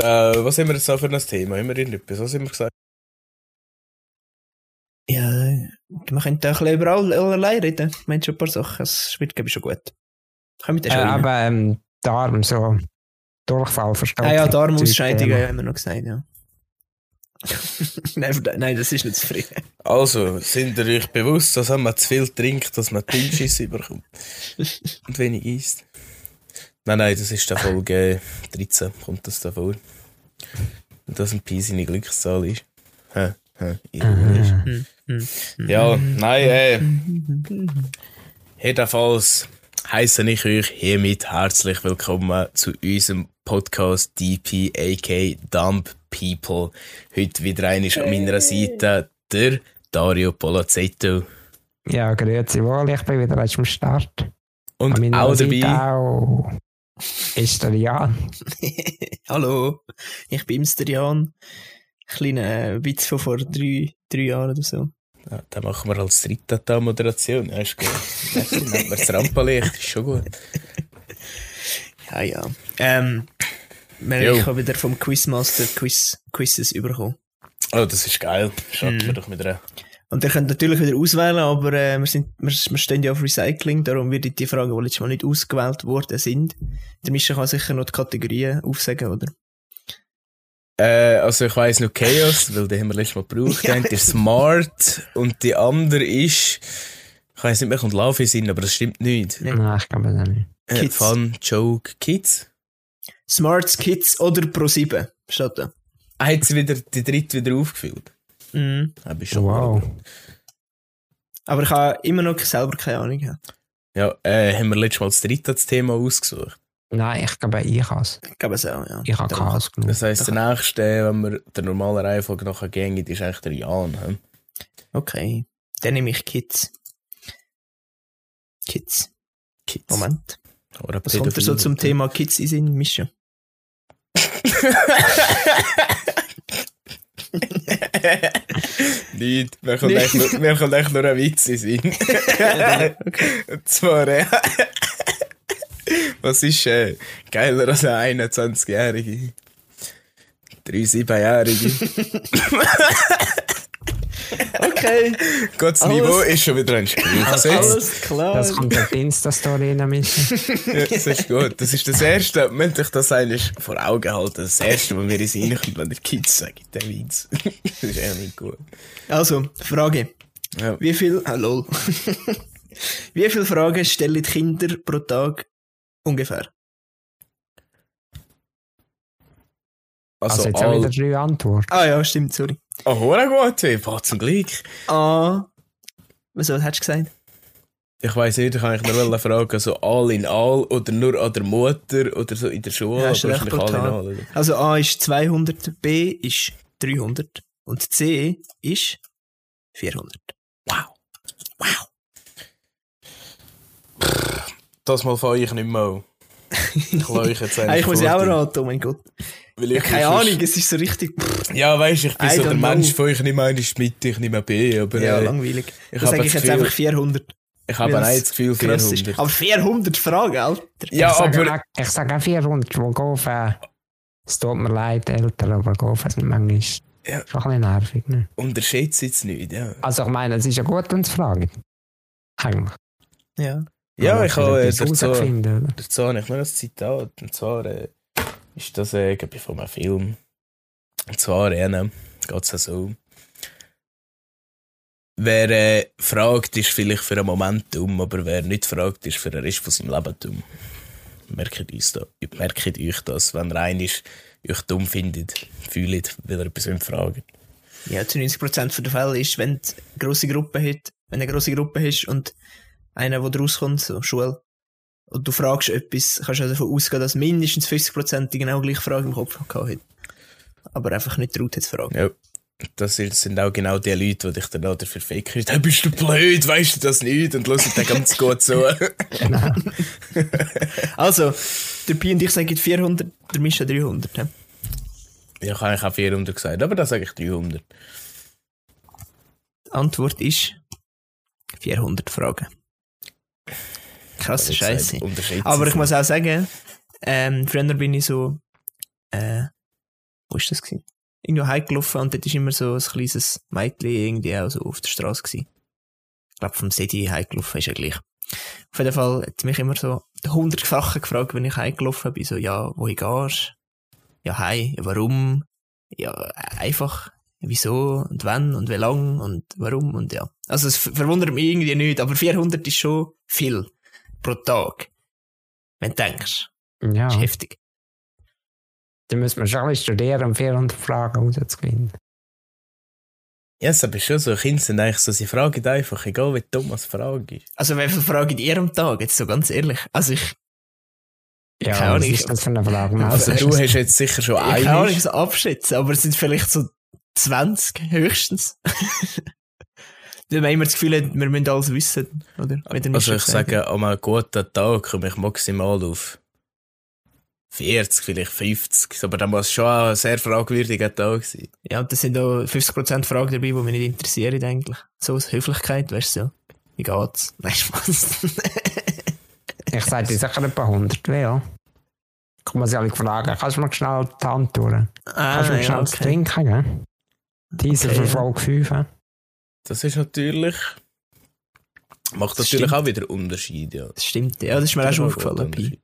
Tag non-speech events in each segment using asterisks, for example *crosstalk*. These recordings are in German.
Äh, was haben wir jetzt da für ein Thema? Haben wir irgendetwas? Was haben wir gesagt? Ja, wir können da ein bisschen über all- allerlei reden. Ich meine schon ein paar Sachen. Es wird, glaube ich, schon gut. Kommen wir Äh, dann schon rein. aber ähm, Darm, so Durchfall, versteht Ah ja. Darmausscheidungen haben wir noch gesagt, ja. *laughs* nein, nein, das ist nicht zufrieden. Also, sind ihr euch bewusst, dass wenn man zu viel trinkt, dass man Dünnschiss *laughs* überkommt? Und wenig isst? Nein, nein, das ist der Folge 13, kommt das da vor. Und dass ein Pi seine Glückszahl ist. Hä? Hä? Ironisch. Mhm. Hm. Ja, nein, äh. Jedenfalls heiße ich euch hiermit herzlich willkommen zu unserem Podcast DP, aka Dump People. Heute wieder einmal an meiner Seite der Dario Polazzetto. Ja, grüezi wohl, ich bin wieder am Start. Und auch Seite dabei, auch ist *laughs* der Jan. Hallo, ich bin der Jan. Kleiner Witz von vor drei, drei Jahren oder so. ja, den machen wir als dritte da Moderation. Ja, ist gut. Nehmen wir das Rampenlicht, ist schon gut. Ja, ja. Ähm, Jo. ich habe wieder vom Quizmaster Quiz, Quizzes bekommen. Oh, das ist geil. Schauen Mhm. wir doch mit einer. Und ihr könnt natürlich wieder auswählen, aber äh, wir, sind, wir, wir stehen ja auf Recycling, darum wird die Fragen, die letztes Mal nicht ausgewählt worden sind. Der Mischa kann sicher noch die Kategorien aufsagen, oder? Äh, also ich weiss noch Chaos, *laughs* weil den haben wir letztes Mal gebraucht. Der eine ist Smart und die andere ist, ich weiss nicht mehr, kommt Love in Sinn, aber das stimmt nicht. Ja. Nein, ich glaube das nicht. Äh. Fun, Joke, Kids. Smarts Kids oder Pro7. Steht da. Ah, hat sie wieder die dritte wieder aufgefüllt? Mhm. Hab ich schon. Wow. Aber ich habe immer noch selber keine Ahnung. Ja. Ja, äh, haben wir letztes Mal das dritte das Thema ausgesucht. Nein, ich glaube, ich habe es. Ich glaube es auch, ja. Ich habe Chaos genug. Das heisst, der nächste, wenn wir der normalen Reihenfolge nachher gehen, ist eigentlich der Jan. He? Okay. Dann nehme ich Kids. Kids. Kids. Moment. Oder Was kommt da so zum Thema Kids in Sinn, Mischa? *laughs* *laughs* Nicht. Mir kommt echt nur, mir kommt echt nur ein Witz in den Sinn. Und zwar, äh, was ist äh, geiler als eine 21-Jährige? Drei 7-Jährige. *laughs* Okay. Gott, das Alles- Niveau ist schon wieder ein Spiel. *laughs* gesetzt. Alles klar. Das kommt auf Insta-Story rein, Mischa. Ja, das ist gut. Das ist das Erste, wenn ich das eigentlich vor Augen halte, das Erste, was mir in Sinn kommt, wenn der Kids sagt, der Witz. *laughs* das ist echt nicht gut. Also, Frage. Ja. Wie viel, ah, lol. *laughs* Wie viele Fragen stellen die Kinder pro Tag ungefähr? Also, Also, jetzt haben wir all... wieder drei Antworten. Ah ja, stimmt, sorry. Oh, gut, ey. Boah, zum Glück. Ah, was was hättest du gesagt? Ich weiss nicht, ich kann eigentlich nur fragen, so all in all oder nur an der Mutter oder so in der Schule, Ja, recht all in all. oder? Also A ist 200, B ist 300 und C ist 400. Wow. Wow. Das mal fange ich nicht mehr an. Ich lasse euch jetzt Eigentlich muss ich auch raten, oh mein Gott. Weil Ja, ich keine Ahnung, es ist so richtig. Ja, weißt du, ich bin I so der Mensch know. von euch, nicht mehr ist mit, ich nicht mehr B, aber Ja, äh, langweilig. ich Das sage ich jetzt einfach 400. ich habe auch es das Gefühl krass ist. 400. Aber 400 Fragen, Alter. Ja, ich sage, aber auch- ich sage auch 400, wo Golfen. Es tut mir leid, Eltern, aber Golfen sind manchmal Ja. schon ein bisschen nervig. Ne? unterschätzt jetzt nicht, ja. Also, ich meine, es ist ja gut, uns zu fragen. Eigentlich. Ja. Ja, ich habe äh, dazu, dazu habe ich noch ein Zitat, und zwar äh, ist das, äh, glaube von einem Film. Und zwar, äh, geht es so. Wer äh, fragt, ist vielleicht für einen Moment dumm, aber wer nicht fragt, ist für den Rest von seinem Leben dumm. Merkt, uns da, merkt euch das, wenn ihr einen ist, euch dumm findet, fühlt, weil ihr etwas fragen Ja, zu 90% der Fälle ist, wenn du eine grosse Gruppe hat, wenn eine grosse Gruppe hast und einer, der rauskommt, so Schule, und du fragst etwas, kannst du davon ausgehen, dass mindestens 50% die genau gleiche Frage im Kopf gehabt hat. Aber einfach nicht traut zu fragen. Ja. Das sind auch genau die Leute, die dich dann auch dafür ficken. Hey, bist du blöd, weißt du das nicht? Und hören dann ganz gut zu. Also, der Pi und ich sagen 400, der Mischa 300. hä? Ja, ich habe eigentlich auch 400 gesagt, aber das sage ich 300. Die Antwort ist 400 Fragen. Krasse Scheiße. Aber ich muss auch sagen, ähm, früher bin ich so, äh, wo ist das gewesen? Irgendwo heimgelaufen und dort ist immer so ein kleines Mädchen irgendwie auch so auf der Straße gewesen. Ich glaube, vom City heimgelaufen ist ja gleich. Auf jeden Fall hat mich immer so hundertfache gefragt, wenn ich heimgelaufen bin, so, ja, wohin gehst? Ja, heim, ja, warum? Ja, einfach, wieso und wann und wie lang und warum und ja. Also es ver- verwundert mich irgendwie nicht, aber 400 ist schon viel pro Tag. Wenn du denkst, Ja, ist heftig. dann müssen wir schon ein bisschen studieren, um 400 Fragen rauszufinden. Ja, es aber schon so, Kinder sind eigentlich so, sie fragen einfach, egal wie dumm als Frage ist. Also wie viele Fragen ihr am Tag, jetzt so ganz ehrlich. Also ich, Ja, Keine Ahnung, was ich- ist das für eine Frage? Also hast du *laughs* hast jetzt sicher schon ich kann auch eine. nicht so abschätzen, aber es sind vielleicht so 20 höchstens. *laughs* Weil man immer das Gefühl hat, wir müssen alles wissen, oder? Also ich sage, an einem guten Tag komme ich maximal auf 40, vielleicht 50. Aber da muss schon ein sehr fragwürdiger Tag sein. Ja, und da sind auch 50% Fragen dabei, die mich nicht interessieren eigentlich. So aus Höflichkeit, weißt du so. Wie geht's? *laughs* Nein, Spaß. Ich sage dir sicher etwa 100, wie, ja. Kann man sie alle fragen, kannst du mir schnell die Hand durch? ah, Kannst du mir ja, schnell okay. trinken, gell? Diese Okay, für ja. Folge 5, hä? Das ist natürlich. Macht Das natürlich stimmt. auch wieder Unterschied, ja. Das stimmt, ja, das ist mir auch schon aufgefallen. Unterschied.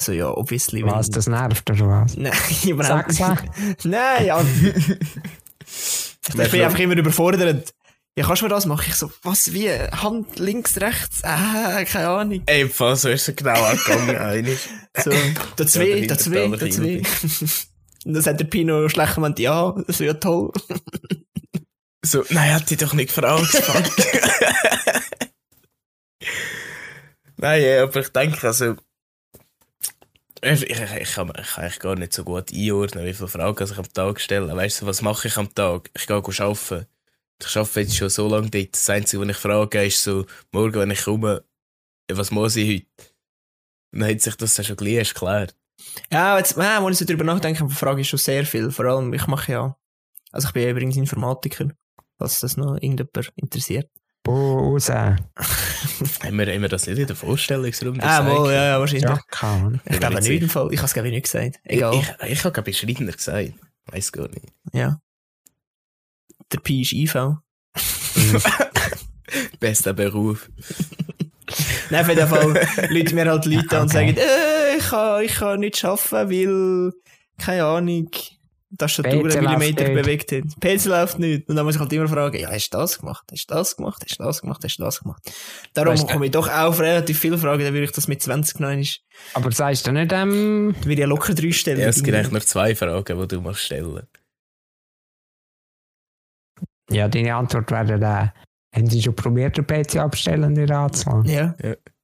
So, ja, obviously. wenn- Was, das nervt oder was? *laughs* Nein, überhaupt nicht. *laughs* Nein, ja. *laughs* ich bin einfach immer überfordert. Ja, kannst du mir das machen? Ich so, was, wie? Hand links, rechts? Ah, keine Ahnung. Ey, was so ist er genau angegangen, eigentlich. So, da zwei, Ja, da zwei, da zwei. Und dann sagt der Pino schlecht gemeint, ja, das wäre ja toll. So, nein, hat die doch nicht gefragt, fuck. *laughs* nein, ja, aber ich denke, also. Ich, ich, ich, kann, ich kann eigentlich gar nicht so gut einordnen, wie viele Fragen ich am Tag stelle. Weißt du, was mache ich am Tag? Ich gehe arbeiten. Ich arbeite jetzt schon so lange dort. Das Einzige, was ich frage, ist so, morgen, wenn ich komme, was muss ich heute? Und dann hat sich das dann schon gleich geklärt. Ja, jetzt, ja, wenn ich so drüber nachdenke, frage ich schon sehr viel. Vor allem, ich mache ja, also ich bin ja übrigens Informatiker, falls das noch irgendjemand interessiert. Oh, raus. *laughs* Ja, Haben wir, haben wir das nicht in der Vorstellungsrunde Ah, gesagt? wohl, ja, ja, wahrscheinlich. keine Ahnung. Ich glaube nicht im Fall. Ich habe es glaube ich nicht gesagt. Egal. Ich, ich, ich habe glaube ich Schreiner gesagt. Weiß gar nicht. ja. Der Pi ist IV. *laughs* Bester Beruf. *laughs* Nein, auf jeden Fall Leute mir halt Leute an und Okay. sagen, äh, ich kann, ich kann nicht arbeiten, weil, keine Ahnung, Tastatur einen Millimeter nicht. bewegt hat. PC läuft nicht. Und dann muss ich halt immer fragen, ja, hast du das gemacht? Hast du das gemacht? Hast du das gemacht? Hast du das gemacht? Darum Weißt komme ich doch auch auf relativ viele Fragen, dann würde ich das mit 20 noch einmal, Aber sagst du nicht, ähm, würde ich ja locker drei stellen. Ja, es gibt eigentlich nur zwei Fragen, die du musst stellen ja, deine Antwort wäre dann, haben sie schon probiert, den PC abstellen, nicht anzulassen? Ja,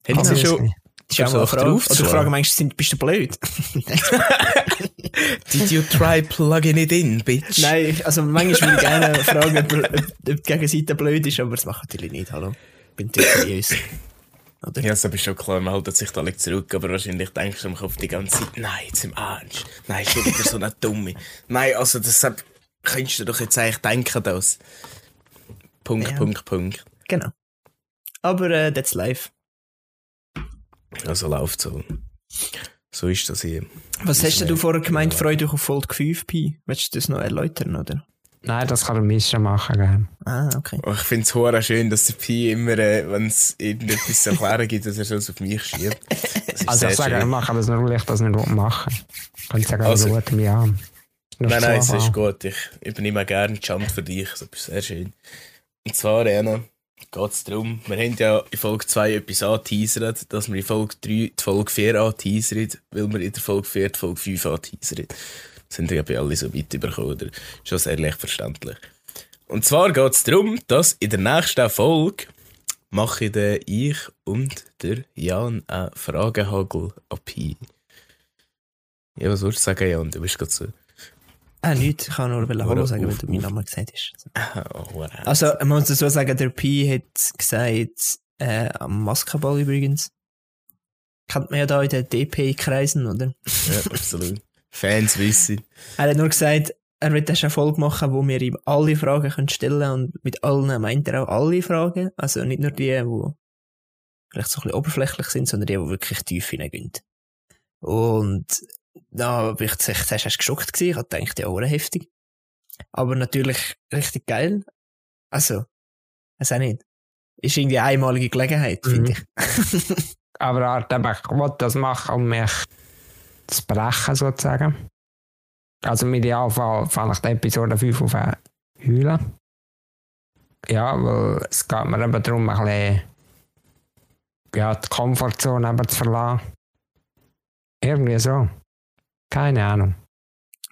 Hätten sie schon. das ist auch so mal eine Frage. drauf Oder Frage schlagen? meinst du, sind- bist du blöd? *laughs* *laughs* *laughs* Did you try plugging it in, bitch? Nein, ich- also manchmal würde ich gerne fragen, ob, ob, die Gegenseite blöd ist, aber das macht natürlich nicht, hallo. Ich bin seriös. Oder? Ja, das ist schon klar, man hält sich da alle zurück, aber wahrscheinlich denkst du im Kopf die ganze Zeit, nein, jetzt im Ernst. Nein, schon wieder so eine *laughs* Dumme. Nein, also deshalb könntest du doch jetzt eigentlich denken, dass. Punkt, Ja. Punkt, Punkt. Genau. Aber äh, that's life. Also läuft so. So ist das hier. Was hast denn du vorher gemeint, Ja. Freude auf Folge 5 Pi? Willst du das noch erläutern, oder? Nein, das kann er Mischa machen, gell? Ah, okay. Oh, ich finde es hure schön, dass der Pi immer, äh, wenn es irgendetwas zu erklären gibt, dass er schon auf mich schiebt. Also ich sage, ich schön. mache das nur, weil ich das nicht machen. Ich könnte sagen, Also- gut mir an. Nur Nein, nein, es ist gut. Ich übernehme gerne die Schande für dich. Das ist sehr schön. Und zwar, Anna, geht es darum, wir haben ja in Folge 2 etwas angeteasert, dass wir in Folge 3 die Folge 4 anteasern, weil wir in der Folge 4 die Folge 5 anteasern. Sind ja bei alle so weit überkommen, oder? Schon sehr leicht verständlich. Und zwar geht es darum, dass in der nächsten Folge mache ich, dann ich und der Jan einen Fragehagel ab. Ja, was würdest du sagen, Jan? Du bist gerade so... Ah, nichts. Ich kann nur Hallo sagen, weil auf- du meinen Namen gesagt hast. Oh, wow. Also, man muss dazu sagen, der Pi hat gesagt, äh, am Maskenball übrigens. Kennt man ja da in den DP-Kreisen, oder? Ja, absolut. Fans wissen. Er hat nur gesagt, er wird eine Folge machen, wo wir ihm alle Fragen können stellen und mit allen meint er auch alle Fragen. Also nicht nur die, die vielleicht so ein bisschen oberflächlich sind, sondern die, die wirklich tief hineingehen. Und Na, bin ich zuerst erst geschockt gewesen. Ich hab gedacht, ja, oder heftig. Aber natürlich richtig geil. Also, weiß auch nicht. Ist irgendwie eine einmalige Gelegenheit, Mhm. finde ich. *laughs* Aber er eben, ich wollte das machen, um mich zu brechen, sozusagen. Also im Idealfall fange ich die Episode 5 auf heulen. Ja, weil es geht mir eben darum, ein bisschen ja, die Komfortzone eben zu verlassen. Irgendwie so. Keine Ahnung.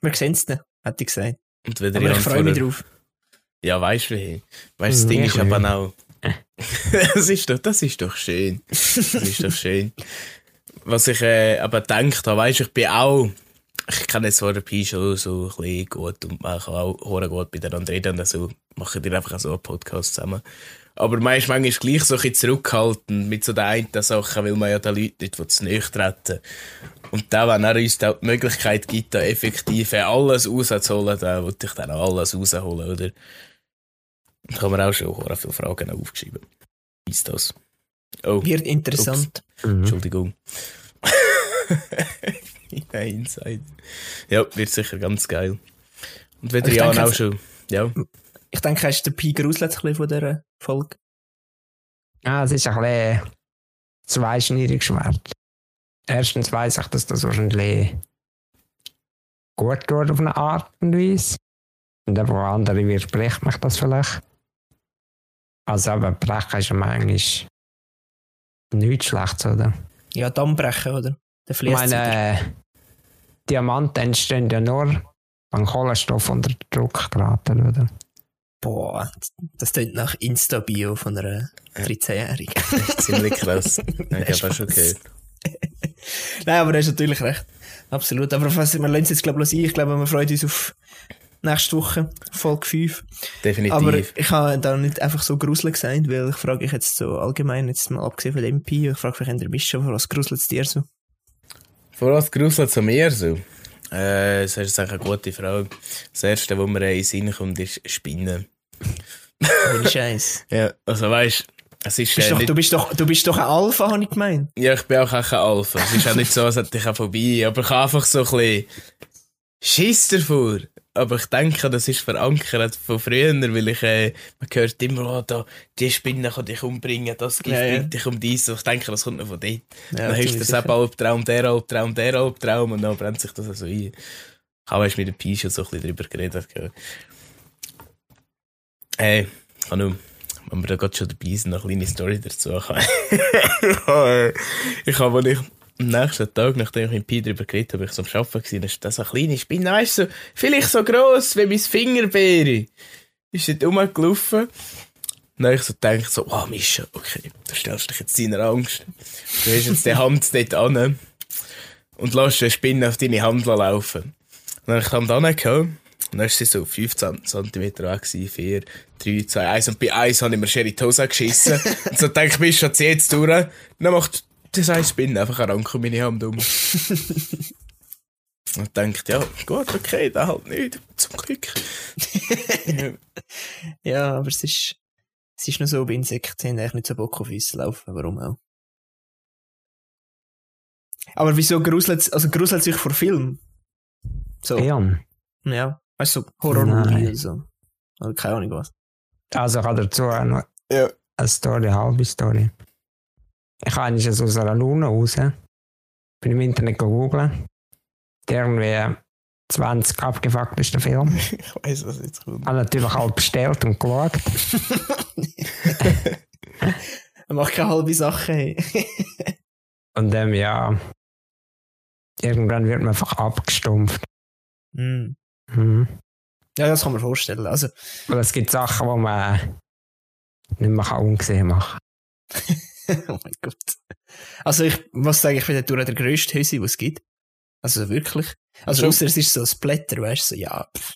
Wir sehen es nicht, hätte ich gesagt. Und wieder Aber ich freue mich drauf. Ja, weißt du wie? Weißt du, das Mhm, Ding ist ich aber auch. *laughs* das, ist doch, das ist doch schön. Das ist doch schön. Was ich äh, aber gedacht habe, weißt du, ich bin auch. Ich kann jetzt vor der Pi schon so ein bisschen gut und man kann auch gut miteinander reden und so machen die einfach so einen Podcast zusammen. Aber man ist manchmal gleich so ein bisschen zurückhaltend mit so den einen Sachen, weil man ja den Leuten nicht zu nahe treten Und da, wenn er uns da die Möglichkeit gibt, da effektiv alles rauszuholen, dann würde ich dann auch alles rausholen, oder? Da haben wir auch schon viele Fragen aufgeschrieben. Wie ist das? Oh, Wird interessant. Mhm. Entschuldigung. *laughs* ja, Inside. Ja, wird sicher ganz geil. Und wieder Ich Jan denke, auch schon. Ja. Ich denke, hast du den Pi geruselt ein bisschen von dieser Folge? Ja, es ist ein bisschen zweischneidiges Schwert. Erstens weiss ich, dass das wahrscheinlich gut tut auf eine Art und Weise. Und aber andere widerspricht mich das vielleicht. Also aber brechen ist ja manchmal nichts Schlechtes, oder? Ja, Damm brechen, oder? Der Ich meine, äh, Diamanten entstehen ja nur, wenn Kohlenstoff unter Druck geraten, oder? Boah, das klingt nach Insta-Bio von einer 13-Jährigen. Echt *laughs* ziemlich krass. *laughs* Ja, ich habe auch schon gehört. Nein, aber du hast natürlich recht. Absolut. Aber was, wir lassen es jetzt, glaube ich, ein. Ich glaube, wir freuen uns auf nächste Woche, Folge 5. Definitiv. Aber ich habe da nicht einfach so gruselig gesagt, weil ich frage mich jetzt so allgemein, jetzt mal abgesehen von dem Pi, ich frage habt ihr wisst schon, was gruselt es dir so? Vor was gruselt zu mir so? Äh, das ist eigentlich eine gute Frage. Das erste, was mir in den Sinn kommt, ist Spinnen. Ohne Scheiß. *laughs* Ja, also weißt es ist Bist äh, doch, nicht, du, bist doch, du bist doch ein Alpha, habe ich gemeint. Ja, ich bin auch kein Alpha. Es ist auch nicht so, als hätte ich auch vorbei. Aber ich habe einfach so ein bisschen Schiss davor. Aber ich denke, das ist verankert von früher, weil ich, äh, man hört immer, oh, da, die Spinne kann dich umbringen, das Gift Ja, ja. dich um dies. Ich denke, das kommt noch von dort. Ja, dann hast du das eben Albtraum, der Albtraum, der Albtraum und dann brennt sich das so ein. Ich habe mit dem Pi schon so ein bisschen drüber geredet. Hey, Anu, wenn wir da gerade schon dabei sind, noch eine kleine Story dazu. *laughs* ich habe, als ich am nächsten Tag, nachdem ich mit Pi darüber geredet habe, ich so am Arbeiten gewesen, ist das eine kleine Spinne, weißt du, so, vielleicht so gross wie mein Fingerbeere. Ist dort rumgelaufen. Dann habe ich so gedacht, so, oh Mischa, okay, du stellst dich jetzt deiner Angst. Du hast jetzt die Hand *laughs* dort an und lässt eine Spinne auf deine Hand laufen. Dann habe ich die Hand angehauen. Und dann war sie so 15 cm weg, gewesen, 4, 3, 2, 1. Und bei 1 habe ich mir Sherry Tosa geschissen. *laughs* und so denke ich, bist schon jetzt durch. Dann macht das eine Spinne einfach einen Rank um meine Hand um. *laughs* und denkt, ja, gut, okay, da halt nicht. Zum Glück. *laughs* ja. Aber es ist, es ist nur so, bei Insekten haben eigentlich nicht so Bock auf uns zu laufen, warum auch. Aber wieso gruselt es, also gruselt sich vor Film? So, ja, Ja. Weißt du, so Horror-Movie so. Oder keine Ahnung was. Also ich habe dazu noch Ja. eine Story, eine halbe Story. Ich habe eigentlich so aus einer Lune raus. Bin im Internet googeln. Irgendwie 20 abgefuckteste Film. *laughs* Ich weiß, was jetzt kommt. Habe natürlich halt bestellt und geschaut. *laughs* Er macht keine halbe Sache, hey. *laughs* Und ähm, ja, irgendwann wird man einfach abgestumpft. Hm. Mhm. Ja, das kann man vorstellen. Also, Weil es gibt Sachen, die man nicht mehr kann ungesehen machen *laughs* oh mein Gott. Also ich muss sagen, ich bin dort der grösste Hüsi, was es gibt. Also wirklich. Also So. ausser es ist so ein Splatter, weißt du, so, ja, pff.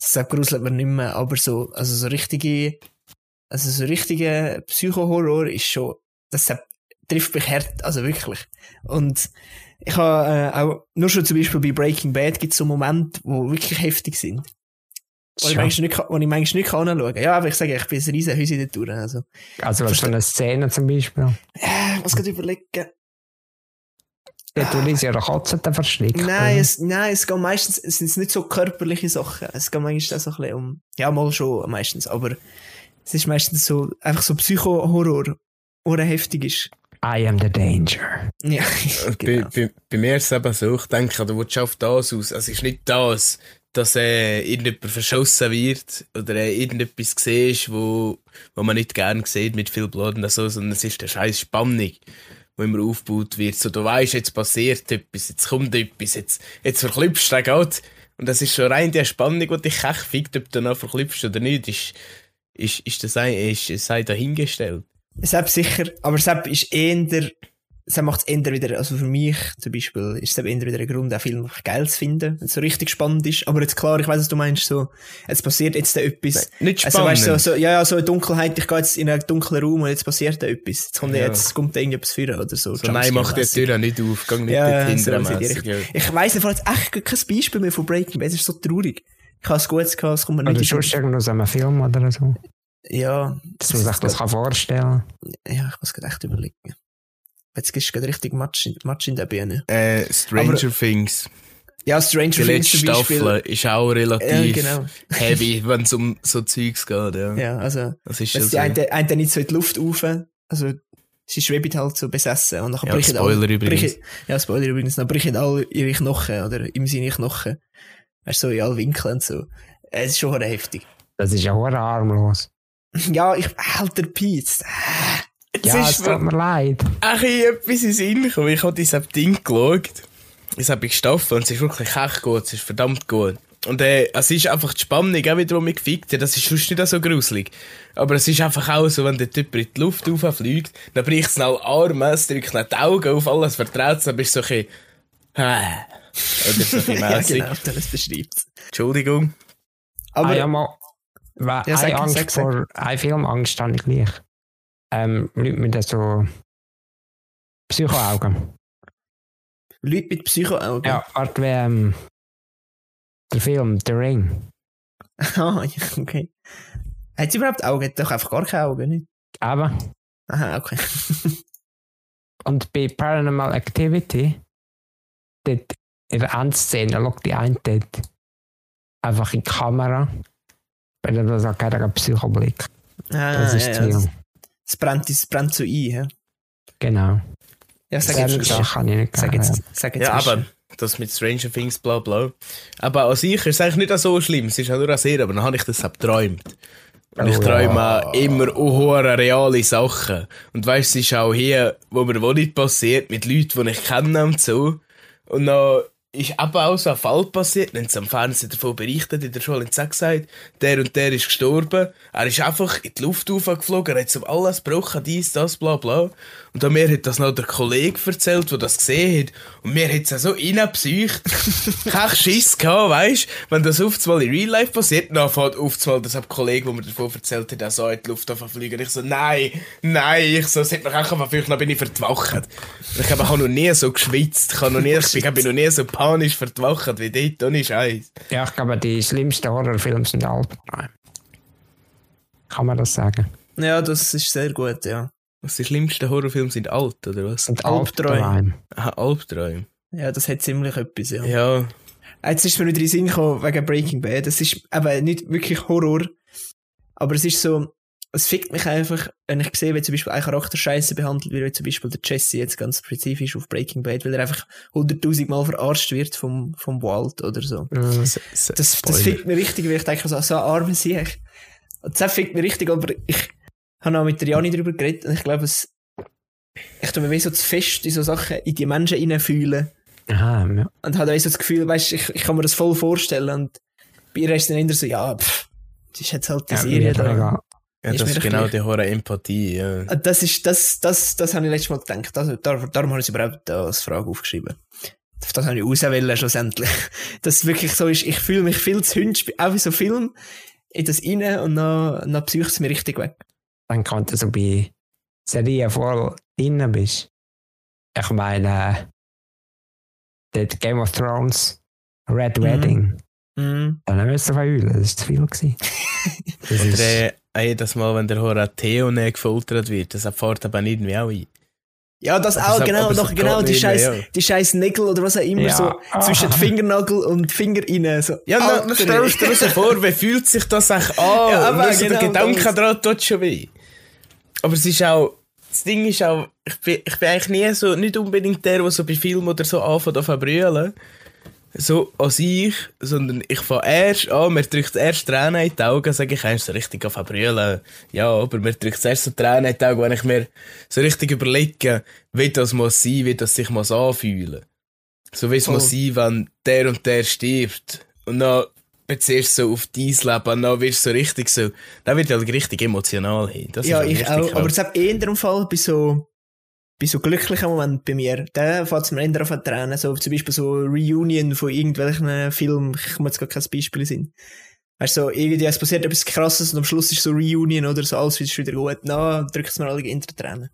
Das gruselt man nicht mehr, aber so, also so richtige, also so richtige Psychohorror ist schon, das trifft mich hart, also wirklich. Und ich habe äh, auch, nur schon zum Beispiel bei Breaking Bad gibt es so Momente, die wirklich heftig sind. Wo ich manchmal nicht, wo ich manchmal nicht kann anschauen kann. Ja, aber ich sage, ich bin ein riesen Hüsi dort durch, also. Also was für eine Szene zum Beispiel. Äh, was gerade überlegen. Dort, wo Lisi oder Katze dann verstrickt. Nein, es, nein, es geht meistens, es sind nicht so körperliche Sachen. Es geht manchmal so ein bisschen um, ja, mal schon meistens, aber es ist meistens so, einfach so Psycho-Horror, der heftig ist. I am the danger. Ja, *laughs* genau. Bei, bei, bei mir ist es eben so, ich denke, du willst auf das aus. Also, es ist nicht das, dass äh, irgendjemand verschossen wird oder äh, irgendetwas siehst, wo, wo man nicht gern sieht mit viel Blut und so, sondern es ist der scheiß Spannung, die immer aufgebaut wird. So, du weißt, jetzt passiert etwas, jetzt kommt etwas, jetzt, jetzt verklüpfst du den Gott. Und das ist schon rein die Spannung, die dich echt fickt, ob du noch verklüpfst oder nicht, ist, ist, ist das ein, ist, sei dahingestellt. Sepp sicher, aber Sepp ist eher, Sepp macht es eher wieder, also für mich zum Beispiel, ist Sepp eher wieder ein Grund, einen Film geil zu finden, wenn es so richtig spannend ist. Aber jetzt klar, ich weiß, was du meinst, so, jetzt passiert jetzt da etwas. Nicht Also spannend. weißt du, so, so, ja, ja, so eine Dunkelheit, ich gehe jetzt in einen dunklen Raum und jetzt passiert da etwas. Jetzt kommt, Ja. jetzt kommt da irgendetwas für oder so. so, nein, mach die. Tür nicht auf, geh nicht Ja, so Richtung. ja. Ich weiss einfach jetzt echt kein Beispiel mehr von Breaking Bad, es ist so traurig. Ich habe es gut gehabt, es kommt mir nicht in sonst irgendwo so einem Film oder so. Ja, Dass man sich das kann vorstellen ja, ich muss gerade echt überlegen. Jetzt gehst du gerade richtig Matsch in, Matsch in der Birne. Äh, Stranger Aber- Things. Ja, Stranger Die Things letzte zum Beispiel. Staffel ist auch relativ Ja, genau. *laughs* heavy, wenn es um so Zeugs geht. Ja. Ja, also, Das ist ja die so. eine, eine nicht so in die Luft rauf, also, sie schwebt halt so besessen und dann Ja, brechen Spoiler alle, übrigens. brechen- ja, Spoiler übrigens, dann brechen alle ihre Knochen, oder im Sinne Knochen. Weißt du, so in alle Winkeln und so. Es ist schon heftig. Das ist ja hure harmlos. Ja, ich, alter Pete. Jetzt Ja, es ist tut mir leid. ein bisschen etwas in Sinn gekommen. Ich habe dieses Ding geschaut. Das habe ich Staffel und es ist wirklich echt gut. Es ist verdammt gut. Und äh, es ist einfach die Spannung, auch wieder, die mich gefickt hat. Das ist sonst nicht so gruselig. Aber es ist einfach auch so, wenn der Typ in die Luft rauffliegt, dann bricht es nach Arme, es drückt die Augen auf, alles vertraut, dann bist du so ein bisschen, «Hä?» oder so ein bisschen *laughs* ja, mässig. genau, das beschreibt Entschuldigung. Aber, ah, ja, mal, Ja, eine Angst sag- sag. vor, eine Filmangst habe ich gleich. Ähm, Leute mit so Psychoaugen. Leute mit Psychoaugen. Ja, Art wie ähm, der Film The Ring. *laughs* Ah, okay. Hat sie überhaupt Augen? Hat doch einfach gar keine Augen, nicht? Aber, Aha, okay. *laughs* und bei Paranormal Activity, dort in der Endszene schaut die eine dort einfach in die Kamera, weil er das auch keinen Psychoblick. Ah, Das ist ja, viel. das, brennt, das brennt so ein, ja. Genau. Ja, sag Sehr jetzt, Sache kann ich nicht sag jetzt, sag jetzt. Ja, aber das mit Stranger Things, bla bla. Aber an sich ist es eigentlich nicht so schlimm. Es ist auch nur eine Serie, aber dann habe ich das geträumt. Und ich Oh, träume ja. auch immer hohe reale Sachen. Und weißt du, es ist auch hier, wo mir wohl nicht passiert, mit Leuten, die ich kenne und so. Und dann ist eben auch so ein Fall passiert, dann haben sie am Fernsehen davon berichtet, in der Schule haben sie auch gesagt, der und der ist gestorben. Er ist einfach in die Luft aufgeflogen, er hat so alles gebrochen, dies, das, bla bla. Und dann mir hat das noch der Kollege erzählt, der das gesehen hat. Und mir hat es so reingepsycht. *laughs* Kein Schiss gehabt, weisst Wenn das auf in Real Life passiert, dann fährt auf das ein Kollege, der mir davon erzählt hat, er so in die Luft fliegen. Ich so, nein, nein, ich so, es hat mich einfach verflucht, dann bin ich vertwacht. Ich habe auch noch nie so geschwitzt, ich habe noch nie, ich ich bin noch nie so panisch vertwacht wie dort, ohne Scheiß. Ja, ich glaube, die schlimmsten Horrorfilme sind Albträume. Kann man das sagen? Ja, das ist sehr gut, ja. Was die schlimmsten Horrorfilme sind alt, oder was? Und Albträume. Albträume. Aha, Albträume. Ja, das hat ziemlich etwas, ja. Ja. Jetzt ist mir wieder in den Sinn gekommen, wegen Breaking Bad. Es ist eben nicht wirklich Horror, aber es ist so, es fickt mich einfach, wenn ich sehe, wie zum Beispiel ein Charakter scheiße behandelt wird, wie zum Beispiel der Jesse jetzt ganz spezifisch auf Breaking Bad, weil er einfach hunderttausend Mal verarscht wird vom, vom Walt oder so. S- Das, das Spoiler. fickt mich richtig, weil ich denke, so, so ein armer Sieg. Das fickt mich richtig, aber ich habe auch mit der Jani darüber geredet und ich glaube, es, ich tue mir wie so zu fest in so Sachen in die Menschen hineinfühlen Aha, ja. und habe auch so das Gefühl, weißt, ich, ich kann mir das voll vorstellen und bei ihr ist dann eher so, ja, pff, das ist jetzt halt die ja Serie mir da. Ja, Ist das ist doch genau gleich. die hohe Empathie, ja. Und Das ist, das, das, das habe ich letztes Mal gedacht. Also, darum, darum habe ich es überhaupt als Frage aufgeschrieben. Auf das habe ich auswählen, schlussendlich. *laughs* Dass es wirklich so ist, ich fühle mich viel zu hünsch, auch wie so Film, in das rein und dann, dann psycht es mir richtig weg. Dann kann du so bei Serien voll drin bist. Ich meine, der Game of Thrones, Red Mhm. Wedding. Mhm. Dann müssen wir heulen, das war zu viel. gewesen. *laughs* Das ist, äh, jedes Mal, wenn der Horror Theo nicht gefoltert wird, das erfahrt aber irgendwie auch ein. Ja, das Aber auch, so- genau, so doch, genau, die mehr, scheiß, ja. die scheiß Nägel oder was auch immer, Ja. so zwischen Ah. Fingernagel und Finger rein, so. Ja, dann, stellst du dir vor, wie fühlt sich das eigentlich *laughs* an? Ja, aber so der genau Gedanke daran tut schon weh. Aber es ist auch, das Ding ist auch, ich bin, ich bin eigentlich nie so, nicht unbedingt der, der so bei Filmen oder so anfängt an brüllen. So an sich, sondern ich fange erst an, mir drückt erst Tränen in die Augen, sage ich erst so richtig an brüllen. Ja, aber mir drückt erst so Tränen in die Augen, wenn ich mir so richtig überlege, wie das muss sein, wie das sich muss anfühlen. So wie es Voll. muss sein, wenn der und der stirbt. Und dann beziehst du so auf dein Leben, und dann wirst du so richtig so, dann wird halt richtig emotional hin. Das Ja, halt ich auch, aber hart. es hat eher in dem Fall bei so, bei so glücklichen Momenten bei mir, da fängt es mir eher an Tränen, so zum Beispiel so Reunion von irgendwelchen Filmen, ich komme jetzt gar kein Beispiel sind. Weißt du, so, irgendwie, es passiert etwas krasses und am Schluss ist so Reunion oder so, alles ist wieder gut, na, drückt es mir alle in die Tränen.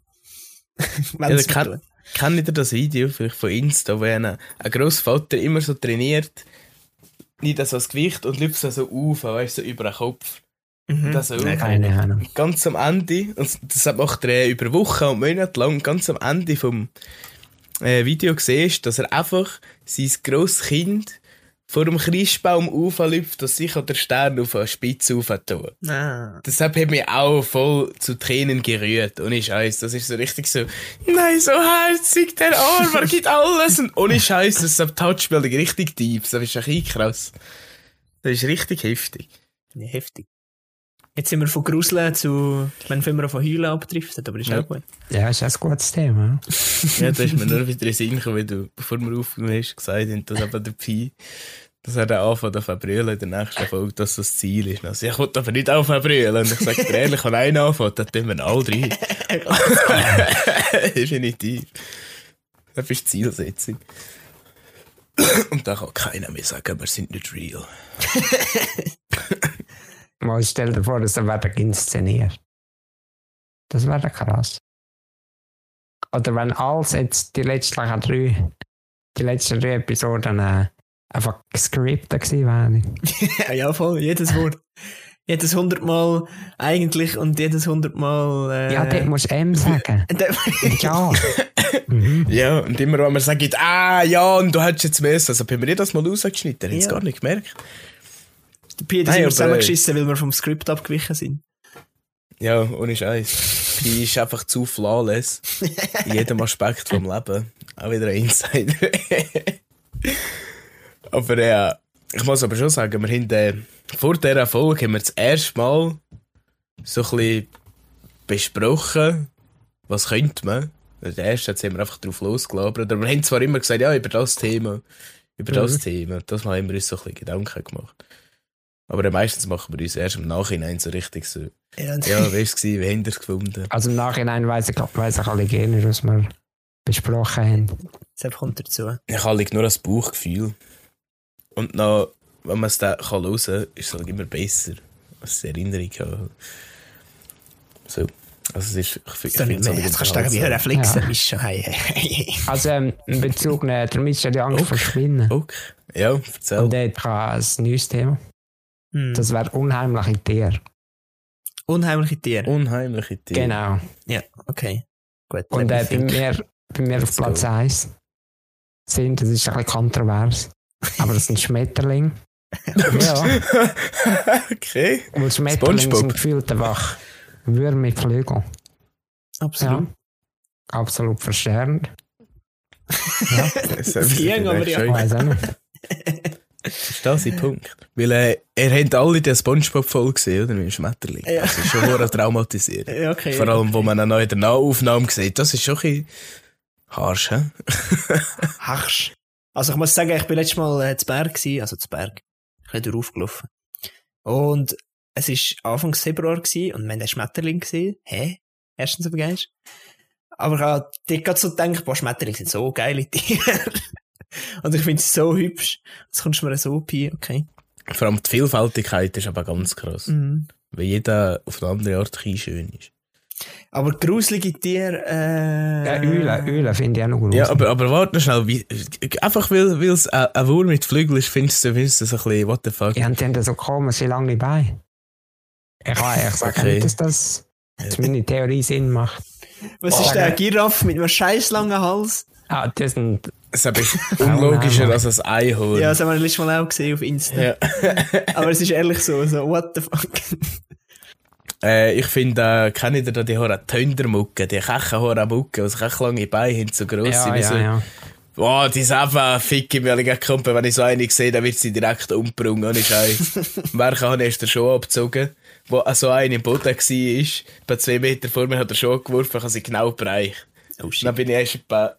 Wenn Ja, es tut. Kennt ihr das Video vielleicht von Insta, wo ein, ein Grossvater immer so trainiert, nicht so das Gewicht und läuft so auf, weißt du, so über den Kopf. Mhm. Das so. Nein, Keine Ahnung. Ganz am Ende, und das macht er über Wochen und Monate lang, ganz am Ende vom äh, Video siehst, dass er einfach sein grosses Kind vor dem Christbaum aufläuft, dass sich an der Stern auf eine Spitze auftun. Ah. Deshalb hat mich auch voll zu Tränen gerührt. Ohne Scheiß. Das ist so richtig so, nein, so herzig, der Arm, er gibt alles. Und ohne Scheiß, das Touchspiel richtig tief. Das ist echt krass. Das ist richtig heftig. Ja, heftig. Jetzt sind wir von Gruseln zu, ich meine, wenn wir von Heulen abdriftet, aber ist Ja. auch gut. Ja, ist ein gutes Thema. Ja, da ist mir nur wieder in Sinn gekommen, wie du, bevor wir aufgenommen hast, gesagt hast, dass eben der Pi, dass er dann anfängt auf brüllen in der nächsten Folge, dass das das Ziel ist. Also, ich wollte aber nicht auf brüllen. Und ich sage dir ehrlich, wenn einer anfängt, dann tun wir alle drei. *laughs* Definitiv. Das ist die Zielsetzung. Und da kann keiner mehr sagen, wir sind nicht real. *laughs* Mal stell dir vor, dass er wird inszeniert. Das wäre krass. Oder wenn alles jetzt die letzten drei, die letzten drei Episoden äh, einfach gescriptet gewesen wären. Ja, *laughs* ja, voll, jedes Wort. Jedes hundertmal eigentlich und jedes hundertmal. Äh, Ja, dort musst du M sagen. *laughs* Ja. *laughs* mhm. Ja, und immer wenn man sagt, ah, ja, und du hättest jetzt müssen, also haben wir das mal rausgeschnitten, ich hätte es gar nicht gemerkt. Der Pi hat Nein, immer aber, zusammengeschissen, weil wir vom Skript abgewichen sind. Ja, ohne Scheiß. Die ist einfach zu flawless. In jedem *laughs* Aspekt vom Leben. Auch wieder ein Insider. *laughs* aber äh, ich muss aber schon sagen, wir haben äh, vor dieser Folge haben wir das erste Mal so ein bisschen besprochen, was könnte man. Der erste haben wir einfach drauf losgelabert. Aber wir haben zwar immer gesagt, ja, über das Thema, über das Thema. Das haben wir uns so ein bisschen Gedanken gemacht. Aber meistens machen wir uns erst im Nachhinein so richtig so, Ja, ja, *laughs* wie war es, gewesen? wie haben ihr es gefunden? Also im Nachhinein weiss ich, weiss ich alle gerne, was wir besprochen haben. deshalb kommt dazu. Ich habe nur das Bauchgefühl. Und dann, wenn man es dann kann hören kann, ist es halt immer besser, als die Erinnerung haben. So. Also es ist, ich, ich So mehr. halt Jetzt kannst du sagen, wie unterhaltsam. Reflexe Ja. hey. Also ähm, in Bezug äh, der Mission die Angst Okay. vor Spinnen. Okay. Ja, erzähl. Und dort kann ein neues Thema. Hm. Das wäre unheimliche Tiere. Unheimliche Tiere. Unheimliche Tiere. Genau. Ja, okay. Gut. Und äh, bei, mir, bei mir auf Platz go. 1 sind, das ist ein bisschen kontrovers, *laughs* aber das sind Schmetterlinge. ja, *laughs* okay. weil Schmetterlinge SpongeBob. sind gefühlt einfach Würmer mit Flügeln. Ja, Absolut. absolut verstärkt. Ja, *laughs* Das ging aber ja. ich weiß auch nicht. Das ist das sein Punkt. Weil äh, ihr habt alle die Spongebob-Folge gesehen, oder? Mit dem Schmetterling. Ja. Das ist schon hure traumatisiert. Ja, okay. Vor allem, wo man dann noch in der Nahaufnahme sieht. Das ist schon ein bisschen harsch, hä? *laughs* Harsch. Also ich muss sagen, ich bin letztes Mal äh, zu Berg gewesen, also zu Berg. Ich bin durchgelaufen. Und es war Anfang Februar gewesen, und wir haben den Schmetterling gesehen. Hä? Erstens so begeistert. Aber ich habe dort gerade so gedacht, boah, Schmetterlinge sind so geile Tiere. *laughs* *laughs* und ich finde es so hübsch. Jetzt kommst du mir so bei, okay. Vor allem die Vielfältigkeit ist aber ganz krass. Mhm. Weil jeder auf eine andere Art ein schön ist. Aber gruselige Tiere, äh... Ja, Eulen, Eulen finde ich auch noch gut. Ja, aber, aber warte noch schnell. Wie, einfach weil es ein, Wurm mit Flügeln ist, findest du, findest du so ein bisschen, what the fuck? Ja, und die haben so komische lange Beine. Ich kann eigentlich sagen, Okay. dass das dass meine Theorie Sinn macht. Was ist der Giraffe mit einem scheiß langen Hals? Ah, das sind. Es ist *laughs* unlogischer nein, als ein Einhorn. Ja, das haben wir letztes Mal auch gesehen auf Insta. Ja. *laughs* Aber es ist ehrlich so, so, what the fuck. *laughs* Äh, ich finde, äh, kennt ihr da die Hora Töndermucke, die Kechenhora Mucke, die sich lange Beine haben, so gross Ja, sind. wie ja, so. ja. Boah, die ist einfach fick im Jahre Kumpel. Wenn ich so eine sehe, dann wird sie direkt umgebrungen, ohne Scheiß. Merken habe ich den Schuh abgezogen, wo so eine im Boden war. Bei zwei Meter vor mir hat er Schuh geworfen, ich habe sie genau bereicht. Oh Dann bin ich erst etwa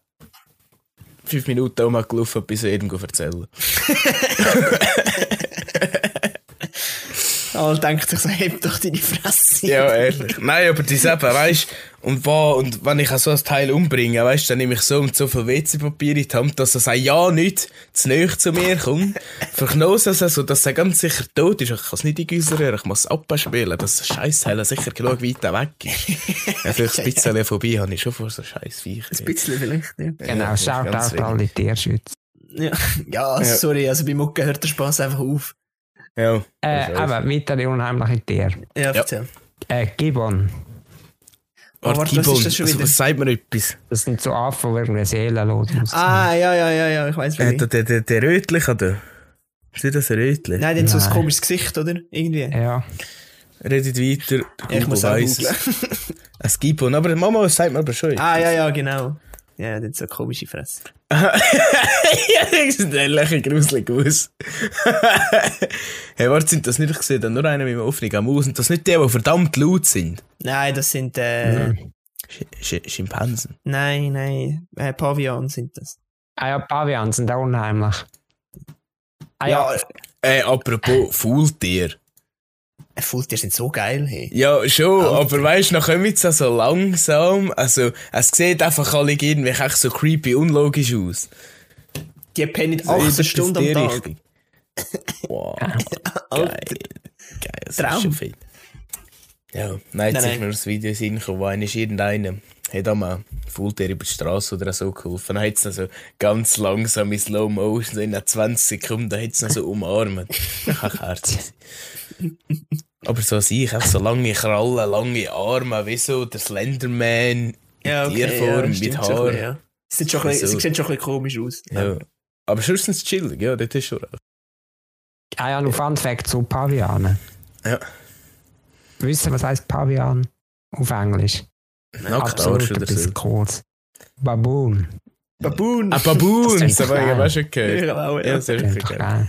fünf Minuten rumgelaufen, bis ich jedem erzählen. *laughs* Alle denkt sich so, heb doch deine Fresse. Ja, ehrlich. Nein, aber die eben, weißt und, wo, und wenn ich so ein Teil umbringe, weißt dann nehme ich so und so viel WC-Papier in die Hand, dass er sagt, ja nicht zu nahe zu mir kommt. *laughs* Verknose es so, dass er ganz sicher tot ist. Ich kann es nicht eingüsern, ich muss es abspielen, dass das Scheißteil sicher genug weit weg ist. *laughs* ja, vielleicht ein bisschen vorbei habe ich schon vor so scheiß Viechern. Ein bisschen vielleicht, ja. Genau, das ist schaut auch alle Tierschützer. *laughs* Ja, ja, sorry, also bei Mucke hört der Spaß einfach auf. Ja. Äh, aber weitere unheimliche Tiere. Ja, erzähl. Äh, Gibbon. Oh, warte, was ist das schon also, wieder? was sagt mir etwas? Das sind so Affen, die irgendwie seelenlos sind. Ah, ja, ja, ja, ja, ich weiß Äh, nicht. der, der, der, der Rötliche da. Ist nicht das ein Rötliche? Nein, die haben so ein komisches Gesicht, oder? Irgendwie. Ja. Redet weiter. Ja, ich muss auch weiss googlen. es. Gibt aber Mama sagt mir aber schon. Ah, ja, ja, genau. Ja, das ist so eine komische Fresse. *laughs* ja, das ist ehrlich ein gruselig aus. *laughs* hey, warte, sind das nicht, ich sehe da nur einer mit einem offenen Maus. Und das nicht die, die verdammt laut sind? Nein, das sind, äh, Sch Sch Schimpansen. nein, nein, äh, Pavian sind das. Ah ja, Pavian sind auch unheimlich. Ah ja, Äh, apropos Faultier. Faultiere sind so geil, hey. Ja, schon, aber weißt du, dann kommen sie so langsam. Also, es sieht einfach alle irgendwie echt so creepy, unlogisch aus. Die pennen So 18 etwas Stunden am Tag. Richtung. Wow. *laughs* Alter. Geil. Geil, das Traum. ist schon viel. Ja, nein, jetzt Nein, ist mir das Video hingekommen, wo einer ist irgendeiner, hat einmal Faultier über die Straße oder so geholfen. Dann hat es so ganz langsam in Slow Motion, so in 20 Sekunden, hat es so umarmt. *laughs* Herzig. Aber so sehe ich auch so lange Krallen, lange Arme, wie so der Slenderman, Ja, okay, Tierform, ja, mit Haar. ja. Sie, sind schon ein bisschen, sie sehen schon ein bisschen komisch aus. Ja. Aber sie chillig, ja, das ist schon recht. ah ja, noch Fun Fact zu Pavianen. Ja. Wisst ihr, was heißt Pavian auf Englisch? Nacktarsch ein oder so. kurz. Baboon. Baboon. Ah, Baboon, Das das ist habe ich auch schon gehört. Ja, auch, Ja, ja.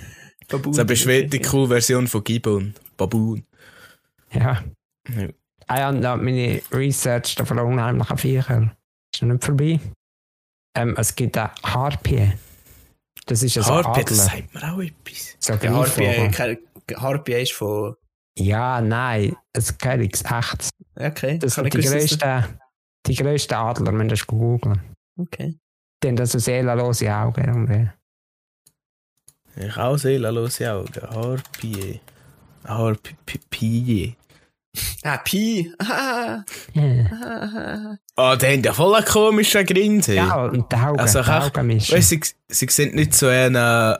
Das ist. Baboon. Das ist eine beschwerte cool Version von Gibbon. Baboon. Ja. Ja. Ah ja, und da meine Research von unheimlichen Viechern ist noch nicht vorbei. Ähm, es gibt eine Harpie. Das ist ein Harpie, das Adler. sagt mir auch etwas. So Ja, Harpie, keine- Harpie ist von. Ja, nein, es geht nichts echtes. Okay, Das kann sind ich die grössten, die grössten Adler, wenn du das googeln. Okay. Die haben so seelenlose Augen irgendwie. Ich auch seelenlose Augen. Harpie. Harpie. Ah, Pi. Ah, Ja, ah, Ah, die haben ja voll einen komischen Grinsen. ja und die Augen, Also, die ich- Augen mischen. Weißt du, sie, sie sehen nicht so äh,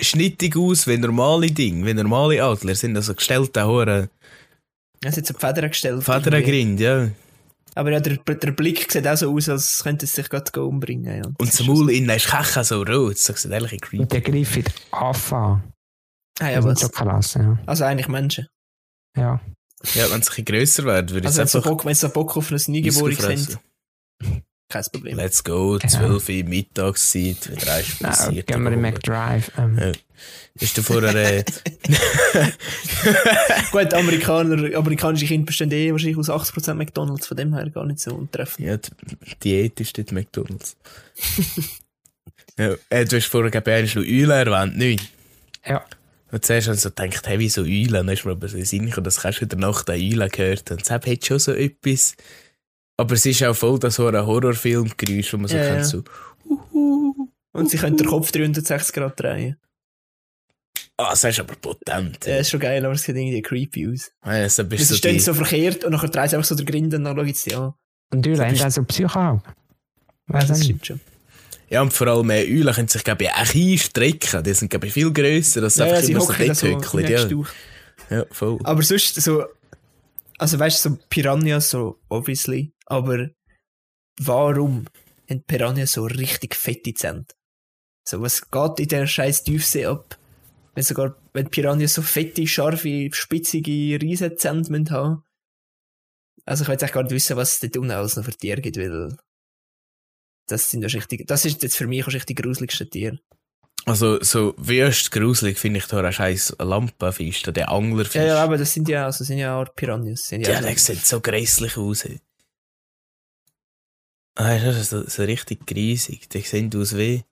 schnittig aus wie normale Dinge, wie normale Adler. sind also gestellte Hohen Er hat jetzt eine Feder gestellt. Federgrind, ja. Aber ja, der, der Blick sieht auch so aus, als könnte es sich gerade umbringen. Ja. Und Das Maul innen ist Kecha so rot. Das sieht ehrlich creepy. Und der greift Affen an. Ah, ja, was? klasse, ja. Also eigentlich Menschen. ja. Ja, wenn es ein bisschen grösser wird, würde ich Also wenn es sie einfach Bock, wenn sie Bock auf ein Neugeborenes sind, kein Problem. Let's go, Genau. 12 Uhr Mittagszeit, wieder eins Ja, passiert. gehen wir in McDrive. Ähm, Ja. Ist du vorher äh, *laughs* Gut, Amerikaner, amerikanische Kinder bestehen eh wahrscheinlich aus 80% McDonalds, von dem her gar nicht so untreffend. ja, die Diät ist dort McDonalds. *laughs* ja, äh, du hast vorher noch Eulen erwähnt, nicht? Ja. Und zuerst habe ich so gedacht, hey, wieso Eulen? Dann ist mir aber so Sinn gekommen, dass kannst du in der Nacht eine Eule gehört. Und deshalb hat schon so etwas. Aber es ist auch voll das so ein Horrorfilmgeräusch, wo man so Ja, ja. so, uhu. Und sie können den Kopf 360 Grad drehen. Ah, das ist aber potent. Ja, ist schon geil, aber es sieht irgendwie creepy aus. Ja, also bist Sie so stehen die, so verkehrt und nachher dreht sie einfach so der Grind und dann schauen sie an. Und die bist- auch so Psychoaugen. Ja, Weiss das nicht. stimmt schon. ja, und vor allem äh, Eulen können sich, glaube ich, auch einstrecken. Die sind, glaube ich, viel grösser. Das ist Ja, ja, einfach immer so hückeln, ja. ja. ja, voll. Aber sonst so Also weißt du, so Piranhas, so obviously, aber warum haben Piranhas so richtig fette Zähne? So, was geht in der scheiß Tiefsee ab? Wenn sogar, wenn Piranhas so fette, scharfe, spitzige Riesenzähne haben. Also ich will jetzt echt gar nicht wissen, was es dort unten alles noch für Tiere gibt, weil das sind das richtig, das ist jetzt für mich wahrscheinlich die gruseligsten Tiere. Also, so wüst gruselig finde ich da einen scheiß Lampenfisch, der Anglerfisch. Ja, ja, aber das sind ja, also sind ja auch Piranhas. Sind ja, Ja, der sieht so grässlich aus. ey. Ah, das ist so, so richtig griesig. Die sehen aus wie.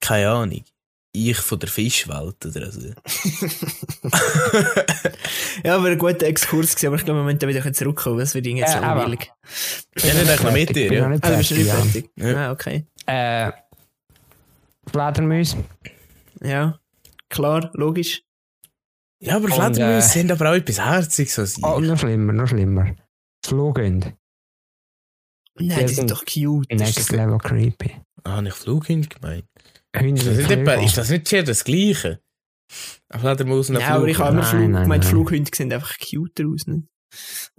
Keine Ahnung. Ich von der Fischwelt oder so. *laughs* ja, aber ein guter Exkurs gewesen, aber ich glaube, wir müssen da wieder zurückkommen, das wird irgendwie jetzt Ja, aber- langweilig. Ja, nicht echt noch mit dir, ja. nicht Ah, du bist fertig, nicht ja. fertig. Ja. Ah, okay. Äh, Fledermäuse. Ja, klar, logisch. Ja, aber Fledermäuse äh, sind aber auch etwas Herziges als ich. Oh, noch schlimmer, noch schlimmer. Flughunde. Nein, Die die sind doch cute. Next level creepy. Ah, habe ich Flughund gemeint. Ist das, nicht etwa, ist das nicht das Gleiche? Eine Fledermaus und ein Ja, aber ich habe immer Nein, Flug, nein, gemeint, nein. Flughunde sehen einfach cuter aus. Ne?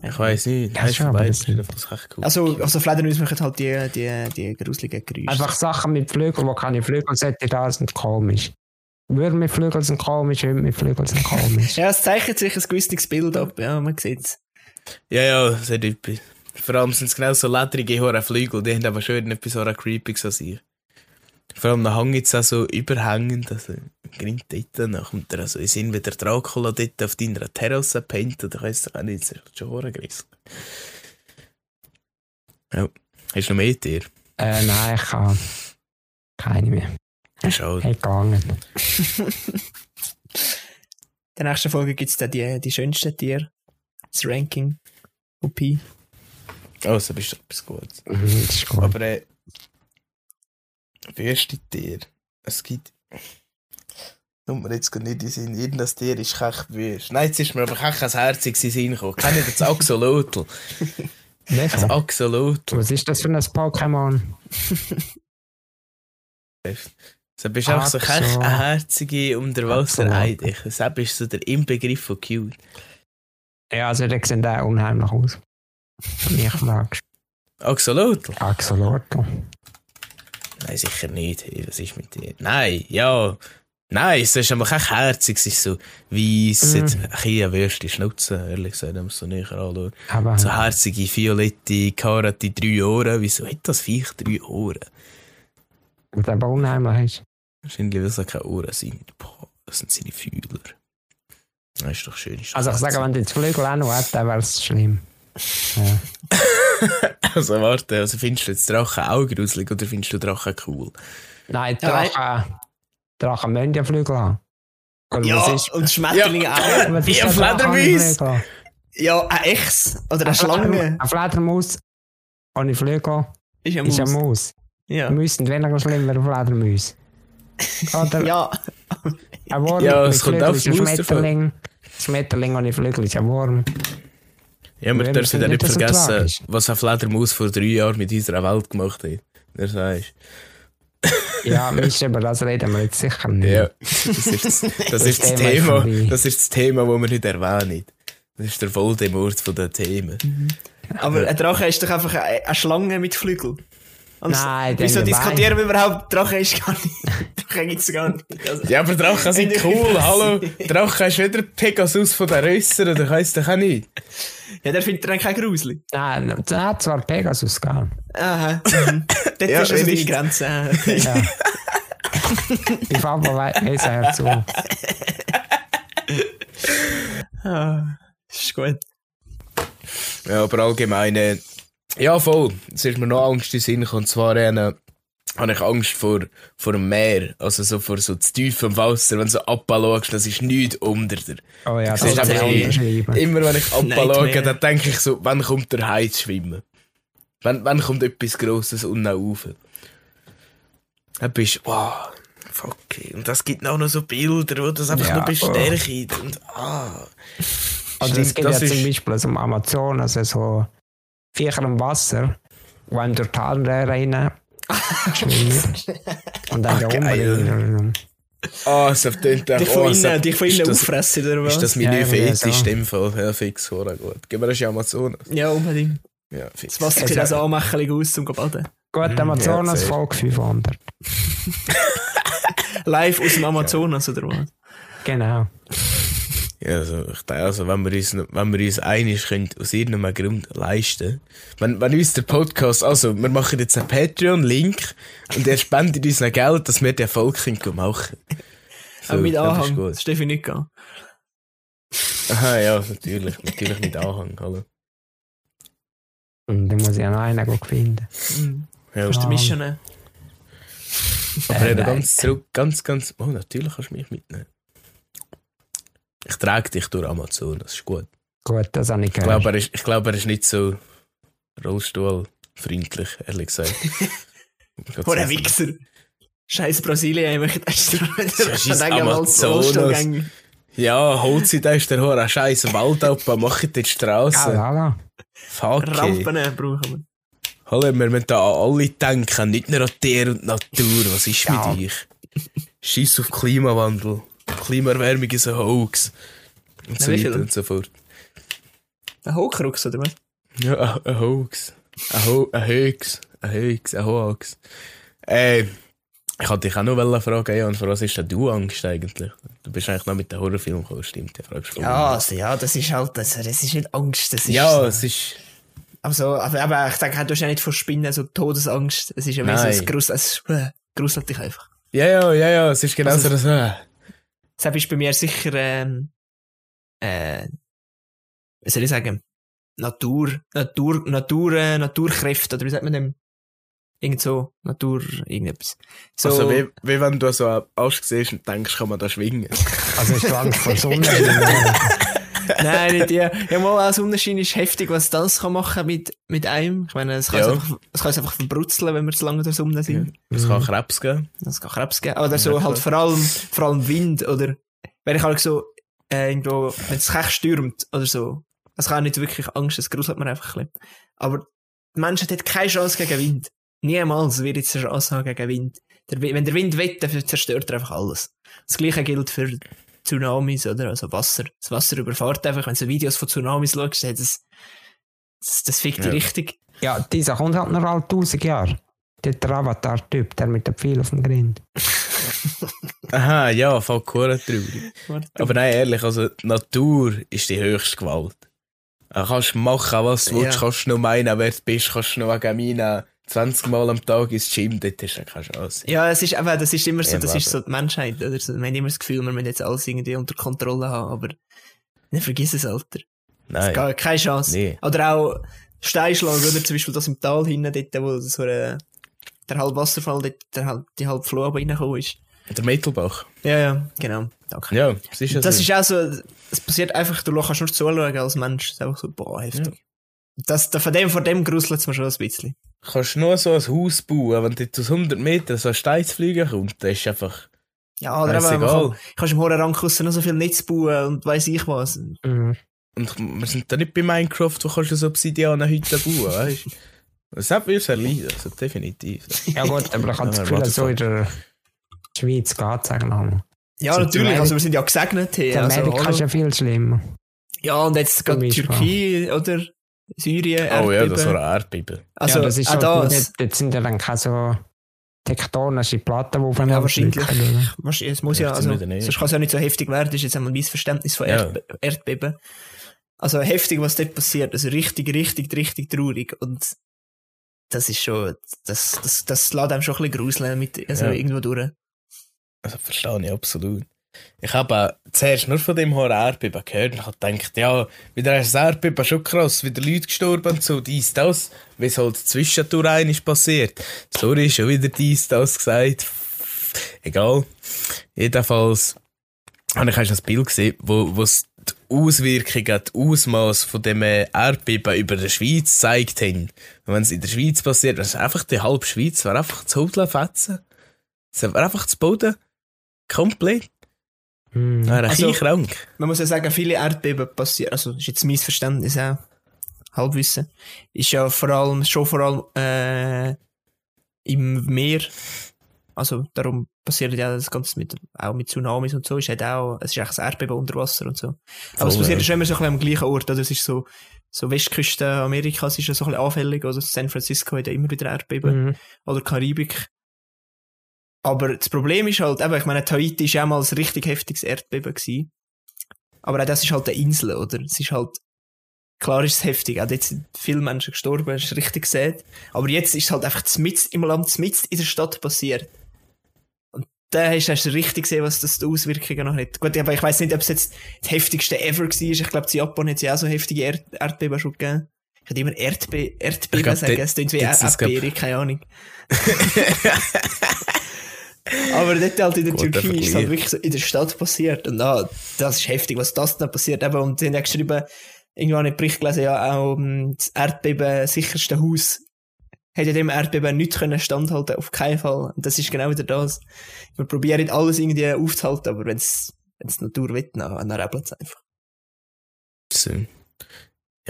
Ich weiß nicht. Ja, vorbei, das das- ist einfach echt cool. Also, also Fledermäuse machen halt die, die, die gruseligen Geräusche. Einfach Sachen mit Flügeln, wo keine Flügel sollte, da sind komisch. Würmer mit Flügeln sind komisch, Hunde mit Flügeln sind komisch. *laughs* Ja, es zeichnet sich ein gewisses Bild ab. Ja, man sieht's. Ja, ja, das ist etwas. Vor allem sind es genau so ledrige Flügel, die haben aber schön etwas so creepy als ich. Vor allem dann hängt es auch so überhängend, also grinnt dort, dann kommt er also in Sinn, wie der Dracula dort auf deiner Terrasse pennt, oder weiss ich auch nicht, das ist schon horrengriss. Ja, hast du noch mehr Tier? äh, nein, ich kann keine mehr. Schade. Hat gegangen. In der nächsten Folge gibt's dann die, die schönsten Tiere. Das Ranking. OP. Oh, so bist du etwas Gutes. Mhm, Das ist gut. Aber äh, wüste Tier. Es gibt. Kommt mir jetzt gar nicht in Sinn. Irgendein Tier ist kech wüst. Nein, jetzt ist mir aber kech ein herziges in Sinn gekommen. Kennt ihr das Axolotl? *laughs* Das? Axolotl. Was ist das für ein Pokémon? So bist du einfach so kech eine herzige Unterwasser Axolotl. Eidiche. Das ist so der Inbegriff von cute. Ja, also der sieht auch unheimlich aus. Mich fragst. Axolotl? Axolotl. Nein, sicher nicht. Hey, was ist mit dir? Nein, ja. Nein, es ist aber kein herzig. Es ist so weiss, Mm. mm. ein bisschen eine würste Schnauze, ehrlich gesagt, wenn man es so näher anschaut. Aber So herzige, violette, karate, drei Ohren. Wieso hat das Viech drei Ohren? was aber unheimlich ist. Wahrscheinlich, weil es keine Ohren sind. Boah, das sind seine Fühler. Das ist doch schön. Ist Also ich sage, wenn die Flügel auch noch hat, dann wäre es schlimm. *laughs* Ja. *laughs* *laughs* Also warte, also findest du jetzt Drachen auch gruselig oder findest du Drachen cool? Nein, Ja, Drachen, Drachen müssen ja Flügel haben. Oder Ja, ist, und Schmetterlinge auch. was wie ist ein Fledermaus. Flügel? Ja, ein Echs oder eine Schlange. Eine Fledermaus ohne Flügel Ist ja ist eine Maus. Maus. Ja. Sind weniger schlimm als Fledermäuse. Oder *laughs* Ja, ein Wurm Ja, mit aufs ist ein. Schmetterling. Schmetterling ohne Flügel ist ein Wurm. Ja, wir Ja, dürfen ja nicht vergessen, was ein Fledermaus vor drei Jahren mit unserer Welt gemacht hat. Der sagst. Ja, Mist, über das reden wir jetzt sicher nicht. Ja, das ist das, das, ist das Thema Thema, das ist das Thema, das wir nicht erwähnen. Das ist der Voldemort von den Themen. aber ein Drache ist doch einfach eine, eine Schlange mit Flügeln. Und Nein, die Wieso diskutieren wir überhaupt? Drache ist gar nicht. *laughs* Drache gibt's gar nicht. Also, Ja, aber Drachen sind *laughs* cool, hallo. Drachen ist wieder Pegasus von den Rössern, das heisst doch auch nicht. Ja, der findet dann kein Gruseli. Nein, der hat zwar Pegasus gegeben. Aha. Mhm. *laughs* Dort Ja, ist also deine. Grenze. Okay. Ja. Die Papa weiß er zu. *laughs* Ah, ist gut. Ja, aber allgemein, äh, ja voll, es ist mir noch Angst in Sinn und zwar äh, habe ich Angst vor, vor dem Meer, also so vor so zu tiefem Wasser, wenn du so abschaust, das ist nichts unter dir. Oh ja, das kann ich einfach auch unterschreiben. Immer wenn ich *laughs* abschaue, dann denke ich so, wann kommt der Hai zu schwimmen? Wann, wann kommt etwas Grosses unten rauf? Dann bist du, wow, fuck. ey. Und das gibt auch noch so Bilder, wo das einfach Ja, nur bestärkt. Und, ah. Also es gibt Das ja zum ist- Beispiel also im Amazonas so Viecher im Wasser, die einem durch die Harnröhre rein. Und dann da Ach, geil. oben Ah, es tönt Dich oh, von es- innen, dich von ist innen das- auffressen, oder was? Ist das mein Ja, Fetisch in dem Fall? Ja, fix, hure gut. Gib mir das Amazonas. Ja, unbedingt. Ja, fix. Das Wasser sieht Also- auch so anmächelig aus zum Baden. Gut, Amazonas sehr. Folge 500. Live aus dem Amazonas, oder was? Genau. Ja, also, ich denke, also, wenn wir uns, wenn wir uns einig können, aus irgendeinem Grund leisten, wenn, wenn uns der Podcast, also, wir machen jetzt einen Patreon-Link und er spendet uns noch Geld, dass wir den Erfolg können machen *laughs* so, Aber mit Anhang. ich nicht gehen. Aha, ja, natürlich, natürlich mit Anhang, hallo. Und dann muss ich auch noch einen gut finden. Mhm. Ja, Kannst du Ah. mischen? ne? aber Äh, ganz zurück, ganz, ganz, oh, natürlich kannst du mich mitnehmen. Ich trage dich durch Amazon, das ist gut. Gut, das habe ich Ich gehört. glaube, er ist, ich glaube, er ist nicht so rollstuhlfreundlich, ehrlich gesagt. *laughs* Vor der Wichser. Scheiß Brasilien, ich möchte *laughs* erst *laughs* Amazonas. Ja, holt sie da ist der Hora scheiß Wald ab, mach ich die Straße. Ja, ja, Fuck. Rampen brauchen wir. Hallo, wir müssen da an alle denken, nicht nur an Tier und Natur. Was ist Ja. mit euch? Scheiß auf Klimawandel. Klimaerwärmung ist ein Hoax. Und so Ja, weiter und so fort. Ein Hochkrux, oder was? Ja, ein- Hoax. Ein, Ho ein Hoax. Ein Hoax. Ein Hoax. Äh, ich wollte dich auch noch fragen, Jan, vor was ist denn du Angst eigentlich? Du bist eigentlich noch mit dem Horrorfilm gekommen, stimmt? Ja, fragst du Ja, also, ja, das ist halt, das, das ist nicht Angst, das ist... Ja, es ist. Also, aber, aber ich denke, du hast ja nicht vor Spinnen so Todesangst. Es ist ja wie so ein Grusel, es gruselt dich einfach. Ja, ja, ja, ja, es ist genau Also- so das. Das ist bei mir sicher, ähm, äh, wie soll ich sagen, Natur, Natur, Natur, äh, Naturkräfte, oder wie sagt man dem? Irgend so, Natur, irgendetwas. So, Also, wie, wie wenn du so einen Ast siehst und denkst, kann man da schwingen. Also hast du Angst vor Sonne? *laughs* *laughs* Nein, nicht die. Ja, mal als Unterschied ist heftig, was das kann machen mit, mit einem. Ich meine, es kann, Ja. es einfach, es kann es einfach verbrutzeln, wenn wir zu lange der Sonne sind. Es kann Krebs geben. Das kann Krebs geben. Oder so halt vor allem, vor allem Wind, oder, wenn ich halt so, äh, irgendwo, wenn es kech stürmt, oder so. Das kann nicht wirklich Angst, das gruselt man einfach ein bisschen. Aber die Menschheit hat keine Chance gegen Wind. Niemals wird jetzt eine Chance haben gegen Wind. Der, wenn der Wind weht, dann zerstört er einfach alles. Das gleiche gilt für Tsunamis, oder? Also Wasser. Das Wasser überfährt einfach. Wenn du Videos von Tsunamis schaust, es, das, das fickt Ja. die richtig. Ja, dieser kommt halt noch alle 1000 Jahre. Der Avatar-Typ, der mit dem Pfeil auf dem Grind. *laughs* Aha, ja, voll cool traurig. Aber nein, ehrlich, also, die Natur ist die höchste Gewalt. Du kannst machen, was du Ja. willst, kannst nur meinen, wer du bist, kannst nur wegen meinen 20 Mal am Tag ins Gym, dort hast du keine Chance. Ja, es ist aber, das ist immer so, Ja, das ist so die Menschheit, oder? So, wir haben immer das Gefühl, wir müssen jetzt alles irgendwie unter Kontrolle haben, aber nicht vergiss es, Alter. Nein. Gar keine Chance. Nee. Oder auch Steinschlag, oder? Zum Beispiel das im Tal hinten, dort, wo so eine, der halbe Wasserfall, dort, der halb, die halbe Flur reingekommen ist. Der Mittelbach. Ja, ja, genau. Danke. Ja, das ist ja das so. ist auch so, es passiert einfach, du kannst nur zuschauen als Mensch. Es ist einfach so, boah, heftig. Das, da, von dem, von dem gruselt es mir schon ein bisschen. Du kannst nur so ein Haus bauen, wenn dort aus 100 Metern so ein Stein zu fliegen kommt, das ist einfach... Ja, oder ist eben, kann, kannst im hohen Rang noch so viel Netz bauen und weiss ich was. Mhm. Und wir sind da nicht bei Minecraft, wo kannst du so Obsidianenhütten bauen, weißt du? Das hat mir sehr leid, also definitiv. Ja gut, aber ich habe das Gefühl, so in der Schweiz geht sagen wir mal. Ja, So natürlich, also wir sind ja gesegnet hier. In Also, Amerika ist hallo. ja viel schlimmer. ja, und jetzt gerade. Türkei, oder? Syrien, Oh ja, das Erdbeben. war ein Erdbeben. Also, ja, das ist auch das. Dort, dort sind ja dann keine so tektonische Platten, die aufeinander Ja, wahrscheinlich. oder? Es muss ja, also, sonst kann es ja nicht so heftig werden, das ist jetzt einmal ein Missverständnis von Ja. Erdbe Erdbeben. Also heftig, was dort passiert, also richtig, richtig, richtig traurig und das ist schon, das, das, das lässt einem schon ein bisschen gruseln mit, also Ja. irgendwo durch. Also verstehe ich absolut. Ich habe zuerst nur von dem Horror Erdbeben gehört und habe gedacht, ja, wieder das Erdbeben schon krass, wieder Leute gestorben und so, dies, das, wie es halt zwischendurch ein ist passiert. Sorry, schon wieder dies, das gesagt. Egal. Jedenfalls habe ich ein Bild gesehen, wo, wo es die Auswirkungen, die Ausmaß von dem äh, Erdbeben über der Schweiz gezeigt haben. Und wenn es in der Schweiz passiert, das ist einfach die halbe Schweiz, wäre einfach zu Hudeln fetzen. Es wäre einfach zu Boden. Komplett. Mhm. Wäre Also- also, krank. Man muss ja sagen, viele Erdbeben passieren, also das ist jetzt mein Verständnis auch, Halbwissen, ist ja vor allem, schon vor allem äh, im Meer, Also darum passiert ja das Ganze mit, auch mit Tsunamis und so. Es ist halt auch, es ist eigentlich ein Erdbeben unter Wasser und so. Aber es Voll, passiert ja. schon immer so ein bisschen am gleichen Ort. Oder? Es ist so, so Westküste Amerikas ist ja so ein bisschen anfällig. Also San Francisco hat ja immer wieder Erdbeben. Mhm. Oder Karibik. Aber das Problem ist halt, eben, ich meine, Tahiti ist ja mal ein richtig heftiges Erdbeben gewesen. Aber auch das ist halt eine Insel, oder? Es ist halt, klar ist es heftig. Auch dort sind viele Menschen gestorben, hast du richtig gesehen. Aber jetzt ist es halt einfach zmitzt im Land, zmitzt in der Stadt passiert. Und da hast, hast du richtig gesehen, was das die Auswirkungen noch hat. Gut, aber ich weiß nicht, ob es jetzt das heftigste ever war. Ich glaube, in Japan hat es ja auch so heftige Erd Erdbeben schon gegeben. Ich würde immer Erdbe Erdbeben sagen, es klingt wie Erdbeere, keine Ahnung. *laughs* *laughs* Aber dort halt in der Guter Türkei ist es halt wirklich so in der Stadt passiert. Und ah, das ist heftig, was das dann passiert. Eben, und sie haben ja geschrieben, irgendwann habe ich Bericht gelesen, ja, auch ähm, das Erdbeben sicherste Haus hätte dem Erdbeben nicht können standhalten, auf keinen Fall. Und das ist genau wieder das. Wir probieren alles irgendwie aufzuhalten, aber wenn es die Natur will, dann, dann rebelt es einfach. So.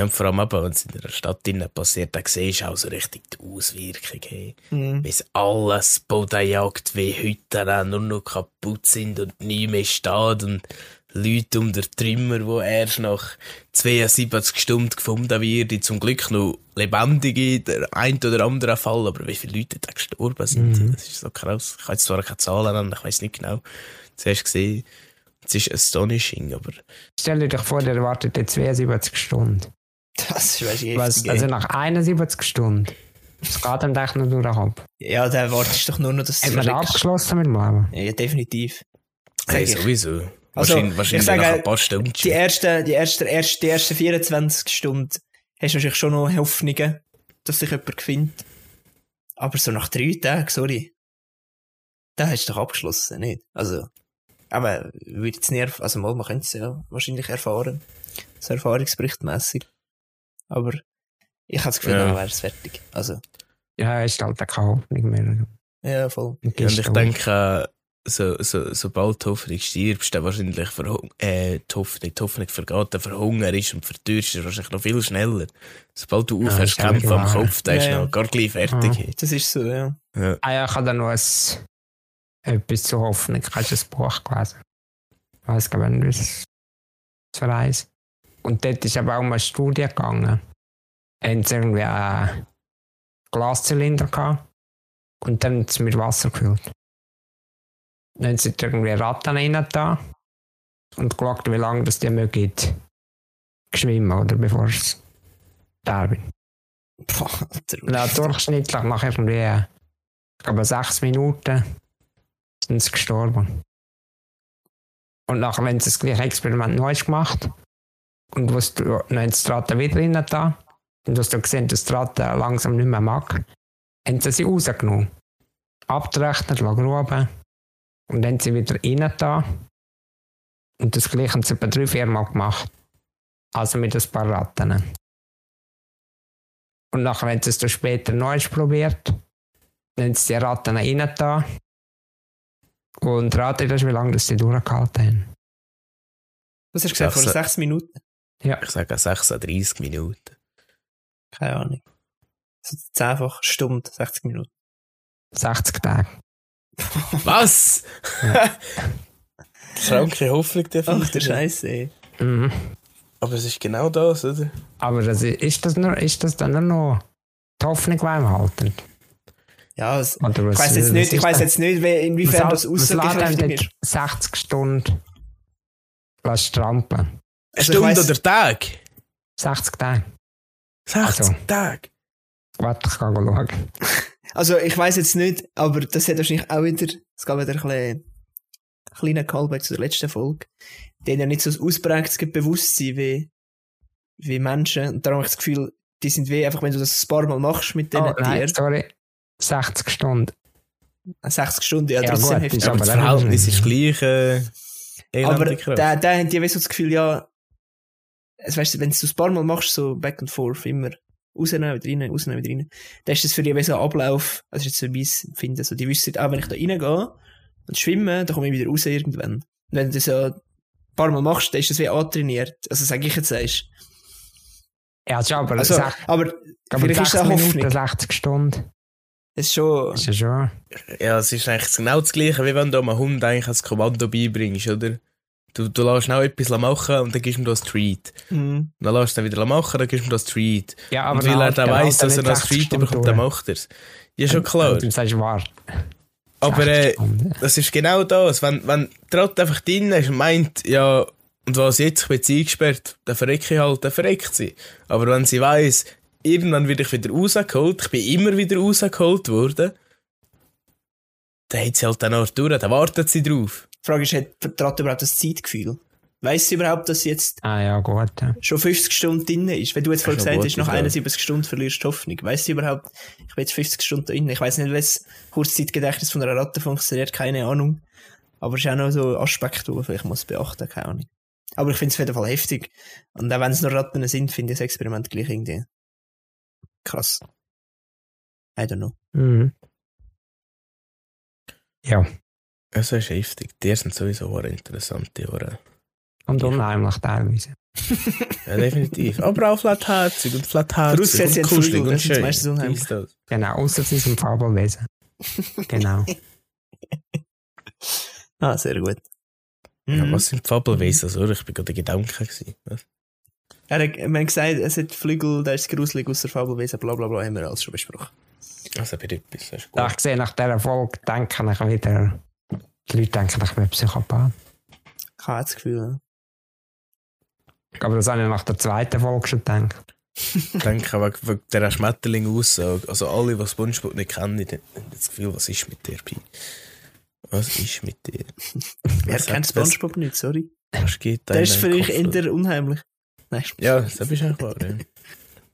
Ja, und vor allem eben, wenn es in der Stadt drinnen passiert, dann siehst du auch so richtig die Auswirkungen. Hey. Mhm. Wie es alles Boden jagt, wie Hütten auch nur noch kaputt sind und nie mehr steht und Leute unter Trümmer, wo erst nach 72 Stunden gefunden werden, zum Glück noch lebendige, der ein oder andere Fall, aber wie viele Leute da gestorben sind, Mhm. das ist so krass. Ich kann jetzt zwar keine Zahlen nennen, ich weiß nicht genau. Zuerst gesehen, es ist astonishing, aber Stell dir doch vor, der wartet jetzt 72 Stunden. *laughs* Das ist weißt du, Was, also nach 71 Stunden. Es geht am Tag noch Kopf. Ja, dann wartest du doch nur noch, dass Hat man abgeschlossen mit dem Leben? Ja, definitiv. Hey, sowieso. Also, wahrscheinlich ich wahrscheinlich sage, nach ein paar Stunden. Die ersten, die ersten, erst, die ersten 24 Stunden hast du wahrscheinlich schon noch Hoffnungen, dass sich jemand findet. Aber so nach drei Tagen, sorry. Da hast du doch abgeschlossen, nicht? Also, aber würde jetzt nicht, also mal, man könnte es ja wahrscheinlich erfahren. So erfahrungsberichtmässig. Aber ich habe das Gefühl, Ja. dann wäre es fertig. Also, Ja, ist halt keine Hoffnung mehr. ja, voll. Ja, und ich denke, äh, so, so, sobald die Hoffnung stirbst, dann wahrscheinlich äh, die, Hoffnung, die Hoffnung vergeht, dann verhungerst und verdürst du wahrscheinlich noch viel schneller. Sobald du Ja, aufhörst kann kämpfen am. Kopf, dann ist Ja, ja. noch gar gleich fertig. Das ist so, ja. Ja. Ah ja, ich habe da noch ein, etwas zu Hoffnung. Hast du ein Buch gelesen? Ich weiß gar nicht, wie es zu reisen. Und dort ist aber auch mal eine Studie gegangen. Haben sie irgendwie einen Glaszylinder gehabt und dann haben sie mit Wasser gefüllt. Dann haben sie irgendwie Ratten rein da und geschaut, wie lange das die mögen schwimmen, oder bevor sie sterben. Ja, durchschnittlich nach irgendwie, ich glaube, sechs Minuten sind sie gestorben. Und nachher, wenn sie das gleiche Experiment neu gemacht und was du, dann haben sie die Ratte wieder rein da und was du gesehen dass die Ratte langsam nicht mehr mag, haben sie sie rausgenommen. Abgerechnet, gruben und dann haben sie wieder rein da und das gleiche haben sie etwa drei, vier Mal gemacht. Also mit ein paar Ratten. Und nachher haben sie es dann später neu probiert. Dann haben sie die Ratten rein da. Und rate das, wie lange das sie durchgehalten haben. Was hast du gesagt, vor Sechs- sechs Minuten? Ich sage 36 Minuten. Keine Ahnung. So zehnfach Stunde, 60 Minuten. 60 Tage. *laughs* Was? *laughs* Kranke Hoffnung Ach dafür. der Scheiße, ey. Mhm. Aber es ist genau das, oder? Aber das, ist, ist, das nur, ist das dann nur noch die Hoffnung, die einem halten? Ja, es, ich weiß jetzt nicht, ist ich weiß das? jetzt nicht, wie- inwiefern das was lässt einem aussagekräftig ist. 60 Stunden lassen strampeln? Also ich Stunde weiss- oder Tag? 60 Tage. 60 Also. Tage. Warte, ich kann schauen. *laughs* Also ich weiß jetzt nicht, aber das hat wahrscheinlich auch wieder, es gab wieder ein bisschen, kleiner Callback zu der letzten Folge. Die haben ja nicht so ein ausprägtes Bewusstsein wie, wie Menschen. Und darum habe ich das Gefühl, die sind wie einfach, wenn du das ein paar Mal machst mit diesen Oh, nein, Tieren, sorry. 60 Stunden. 60 Stunden, ja, Ja, trotzdem gut, heftig. ist Aber das Verhältnis ist gleich äh, Aber da, da haben die so das Gefühl, ja, es weißt, wenn du es ein paar Mal machst, so back and forth, immer rausnehmen, wieder rein, rausnehmen, wieder rein, dann ist das für die wie so ein Ablauf, also jetzt so mein Empfinden, so, die wissen, auch wenn ich da reingehe und schwimme, dann komme ich wieder raus irgendwann. Und wenn du das ja ein paar Mal machst, dann ist das wie antrainiert. Also sag ich jetzt erst. Ja, schon, aber, Also, sech- aber vielleicht ist 60 das eine Minuten, Hoffnung. 60 Stunden. Es ist schon. Ist ja schon. Ja, es ist eigentlich genau das Gleiche, wie wenn du einem Hund eigentlich als Kommando beibringst, oder? Du, du lässt schnell etwas machen und dann gibst du ihm das Treat. Hm. Dann lässt du ihn wieder machen, dann gibst du ihm das Treat. Ja, aber und weil er dann weiss, dass er das Treat bekommt, dann macht er es. Ja, schon klar. Und du sagst, warte. Aber äh, das ist genau das. Wenn, wenn Ratte einfach drin ist und meint, ja, und was jetzt, ich bin jetzt eingesperrt, dann verrecke ich halt, dann verreckt sie. Aber wenn sie weiss, irgendwann werde ich wieder rausgeholt, ich bin immer wieder rausgeholt worden, dann hat sie halt den Ort durch, dann wartet sie drauf. Die Frage ist, hat Ratte überhaupt das Zeitgefühl? Weiss sie überhaupt, dass sie jetzt Ah ja, gut. Ja. schon 50 Stunden drin ist? Wenn du jetzt vorhin gesagt noch hast, gut, nach ja. 71 Stunden verlierst du Hoffnung. Weiss sie überhaupt, ich bin jetzt 50 Stunden drin? Ich weiss nicht, wie das Kurzzeitgedächtnis von einer Ratte funktioniert, keine Ahnung. Aber es ist auch noch so ein Aspekt, den man vielleicht muss beachten, keine Ahnung. Aber ich finde es auf jeden Fall heftig. Und auch wenn es nur Ratten sind, finde ich das Experiment gleich irgendwie krass. I don't know. Mhm. Ja, Das ist heftig. Die sind sowieso auch interessante Ohren. und unheimlich teilweise. *laughs* Ja, definitiv. Aber auch flatherzig und flatherzig und haben kuschelig Flügel, und schön. meistens unheimlich. Genau, außer sie sind Fabelwesen. *laughs* genau. Ah, sehr gut. Ja, Mhm. was sind Fabelwesen? Also, ich bin gerade in Gedanken gewesen. Er hat, man hat gesagt, es hat Flügel, der ist gruselig aus der Fabelwesen, bla bla bla, haben wir alles schon besprochen. Also, bei etwas, das ist Da gut. ich sehe, nach dieser Folge denke ich wieder, die Leute denken, ich bin Psychopath. Ich habe auch das Gefühl, Aber das habe ich nach der zweiten Folge schon gedacht. Ich denke, wegen, wegen dieser Schmetterling-Aussage. Also, alle, die Spongebob nicht kennen, die haben das Gefühl, was ist mit dir, Pi? Was ist mit dir? *laughs* wer Was kennt das- Spongebob nicht, sorry. Was geht da Der in ist für euch eher unheimlich. Nein. Ja, das ist eigentlich wahr. Ja,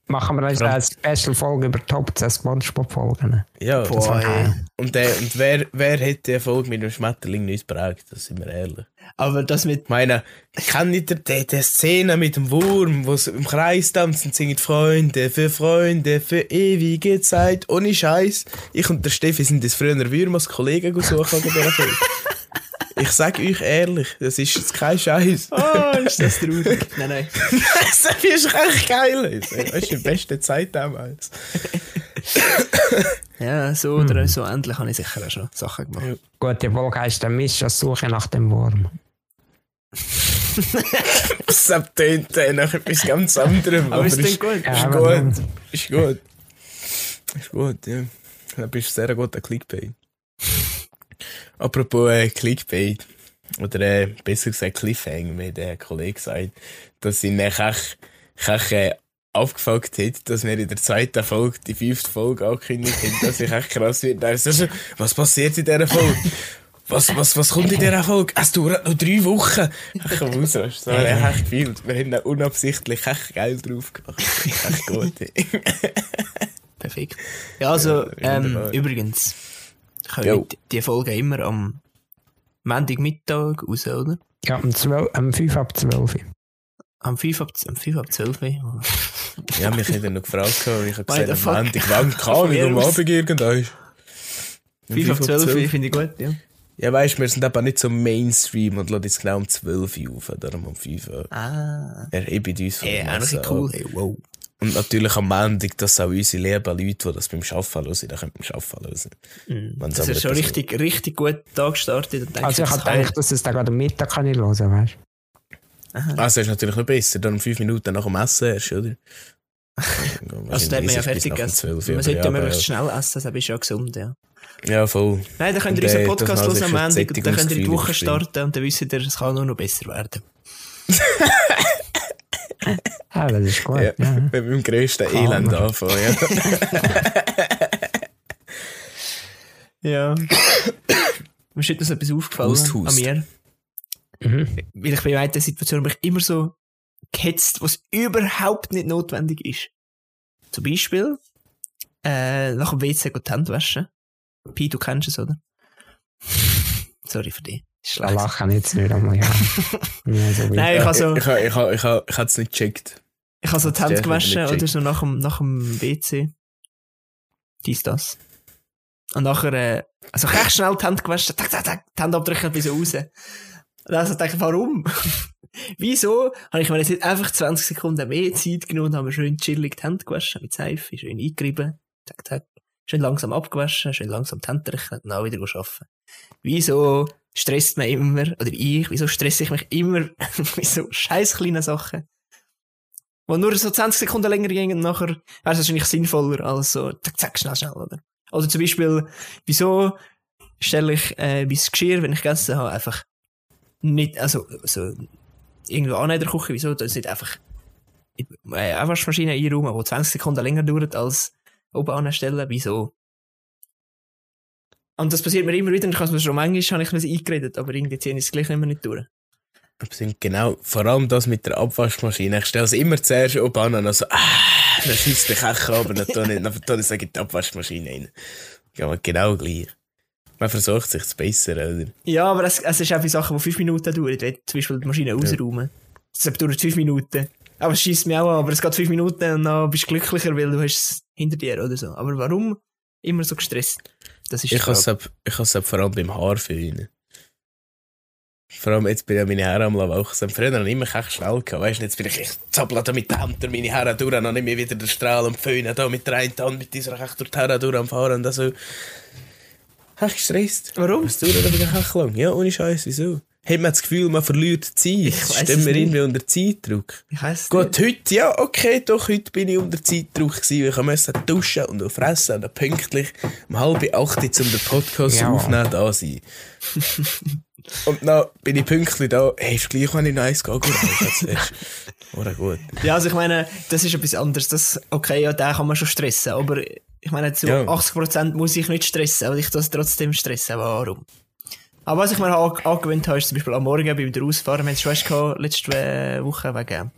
Machen wir uns eine Special-Folge über Top 10 Spongebob-Folgen. ja Boah, das, ey. und, der, und wer, wer hat die Erfolg mit dem Schmetterling nicht prägt? Das sind wir ehrlich. Aber das mit, Ich meine, kennt ihr die, die Szene mit dem Wurm, wo sie im Kreis tanzen, singen Freunde für Freunde für ewige Zeit, ohne Scheiß. Ich und der Steffi sind das früher Würmer als Kollegen gesucht wegen dieser Film. *laughs* Ich sag euch ehrlich, das ist jetzt kein Scheiß. oh, *laughs* ist das traurig. nein, nein. *laughs* das ist echt geil. Das ist die beste Zeit damals. *laughs* Ja, so oder so ähnlich habe ich sicher auch schon Sachen gemacht. Ja. Gut, die Folge heisst der Mischas Suche nach dem Wurm. Das tönt nach etwas ganz anderem. Aber es ist, klingt gut. Ja, ist aber gut. Ist gut. Ist gut, ja. Du bist sehr guter Clickbait. Apropos äh, Clickbait. Oder äh, besser gesagt Cliffhanger, wie der Kollege gesagt, dass ihn äh, Kech, Kech äh, aufgefuckt hat, dass wir in der zweiten Folge, die fünfte Folge angekündigt haben, dass ich echt krass wird. Also, so, was passiert in dieser Folge? Was, was, was kommt in dieser Folge? Es dauert noch drei Wochen. Ich komme raus, das war echt gefühlt. Wir haben da unabsichtlich echt geil drauf gemacht. Echt gut. *laughs* Perfekt. Ja, also, ähm, übrigens, Können die, die Folge immer am Montagmittag raus, oder? Ja, um, 12, um 5 ab 12. Am 5 ab, am 5 ab 12 Uhr. Ja, mich hat er noch gefragt, ich habe gesagt, am Montag, wann *laughs* kann ich am aus. Abend irgendwann? 5 ab 12 Uhr finde ich gut, ja. Ja, weißt du, wir sind aber nicht so Mainstream und lassen uns genau um 12 Uhr auf, darum um 5 Uhr. Ah. Erheben uns von Ey, der Masse cool, hey, wow. Und natürlich am Montag, dass auch unsere lieben Leute, die das beim Arbeiten hören, dann können beim Arbeiten hören. Mhm. Das ist schon richtig, richtig gut da gestartet. Und Also ich das habe gedacht, dass es da gerade am Mittag kann ich hören, weißt du? Also ist natürlich noch besser, dann 5 Minuten nach dem Essen erst, oder? *laughs* Also, da hat man ja fertig gegessen. Man sollte ja möglichst schnell essen, das ist ja gesund, ja. Ja, voll. Nein, dann könnt ihr unseren äh, Podcast hören am Ende und dann könnt ihr in die Woche starten und dann wisst ihr, es kann nur noch besser werden. *laughs* Ja, das ist gut. Ja, Ja. Mit dem grössten Kann Elend anfangen, ja. *laughs* Ja. Mir ist etwas etwas aufgefallen Hust, an mir. Mhm. Weil ich bin in einer Situation, wo ich immer so gehetzt, was überhaupt nicht notwendig ist. Zum Beispiel, äh, nach dem WC die Hände waschen. Pi, du kennst es, oder? *laughs* Sorry für dich. Da schlecht. lachen jetzt nicht einmal. Ja. *laughs* ja, so wie- Nein, ich habe so, Ich, ich, ich, ich, ich, ich es nicht gecheckt. ich habe so die Das Hände gewaschen oder so nach dem, nach dem WC. Dies, das. Und nachher, äh, also ich hab echt schnell die Hände gewaschen, tak, tak, tak, die Hände abdrücken bis raus. Und dann dachte ich, warum? *laughs* Wieso habe ich mir jetzt nicht einfach 20 Sekunden mehr Zeit genommen und habe mir schön chillig die Hände gewaschen mit Seife, schön eingerieben, tak, tak. Schön langsam abgewaschen, schön langsam die Hände trocknen und dann auch wieder arbeiten. Wieso stresst man immer, oder ich, wieso stresse ich mich immer *laughs* mit so scheiß kleinen Sachen? Die nur so 20 Sekunden länger gehen und nachher wäre es wahrscheinlich sinnvoller als so, zack, zack, schnell, schnell, oder? Oder zum Beispiel, wieso stelle ich äh, mein Geschirr, wenn ich gegessen habe, einfach nicht, also, so, irgendwo an in der Küche, wieso das nicht einfach in äh, eine Waschmaschine einräumen, die 20 Sekunden länger dauert als oben anstellen, wieso? Und das passiert mir immer wieder, und ich habe es schon manchmal habe ich mir eingeredet, aber irgendwie ziehe ich es gleich immer nicht durch. Genau, vor allem das mit der Abwaschmaschine. Ich stelle es immer zuerst oben an und dann so, ah, dann schießt der Kecher aber dann tue ich, dann tue ich sage ich die Abwaschmaschine rein. Ja, genau gleich. Man versucht sich zu bessern, oder? Ja, aber es, es ist auch für Sachen, die 5 Minuten dauern, wenn zum Beispiel die Maschine ausräumen. Das dauert 5 Minuten. Aber es schießt mich auch an, aber es geht 5 Minuten und dann bist du glücklicher, weil du hast es hinter dir oder so. Aber warum immer so gestresst? Das ist Ich habe es es vor allem beim Haar fühlen. Vor allem jetzt bin ich meine Haare am Laufen. Früher habe ich immer echt schnell gehabt. Weißt du, jetzt bin ich echt zappla da mit der Hand durch meine Haare durch, dann nehme ich wieder den Strahl und föhne da mit der einen Hand mit dieser echt durch die Haare durch am Fahren und dann so. Echt gestresst. Warum? Das dauert aber echt lang. Ja, ohne Scheiß, wieso? Hat man das Gefühl, man verliert die Zeit? weiss Stehen es wir irgendwie unter Zeitdruck? Ich weiss Gut, nicht. heute, ja, okay, doch, heute bin ich unter Zeitdruck gewesen, weil ich musste duschen und fressen und dann pünktlich um halb acht um den Podcast Ja. aufnehmen, da sein. *laughs* und dann bin ich pünktlich da, hey, ist gleich, wenn ich eins gehe, gut. Oder gut. Ja, also ich meine, das ist etwas anderes. Das, okay, ja, den kann man schon stressen, aber ich meine, zu Ja. 80% muss ich nicht stressen, aber ich das trotzdem stressen. Warum? Aber was ich mir auch angewöhnt habe, ist zum Beispiel am Morgen beim wieder Ausfahren, wir hatten es schon letzte Woche wegen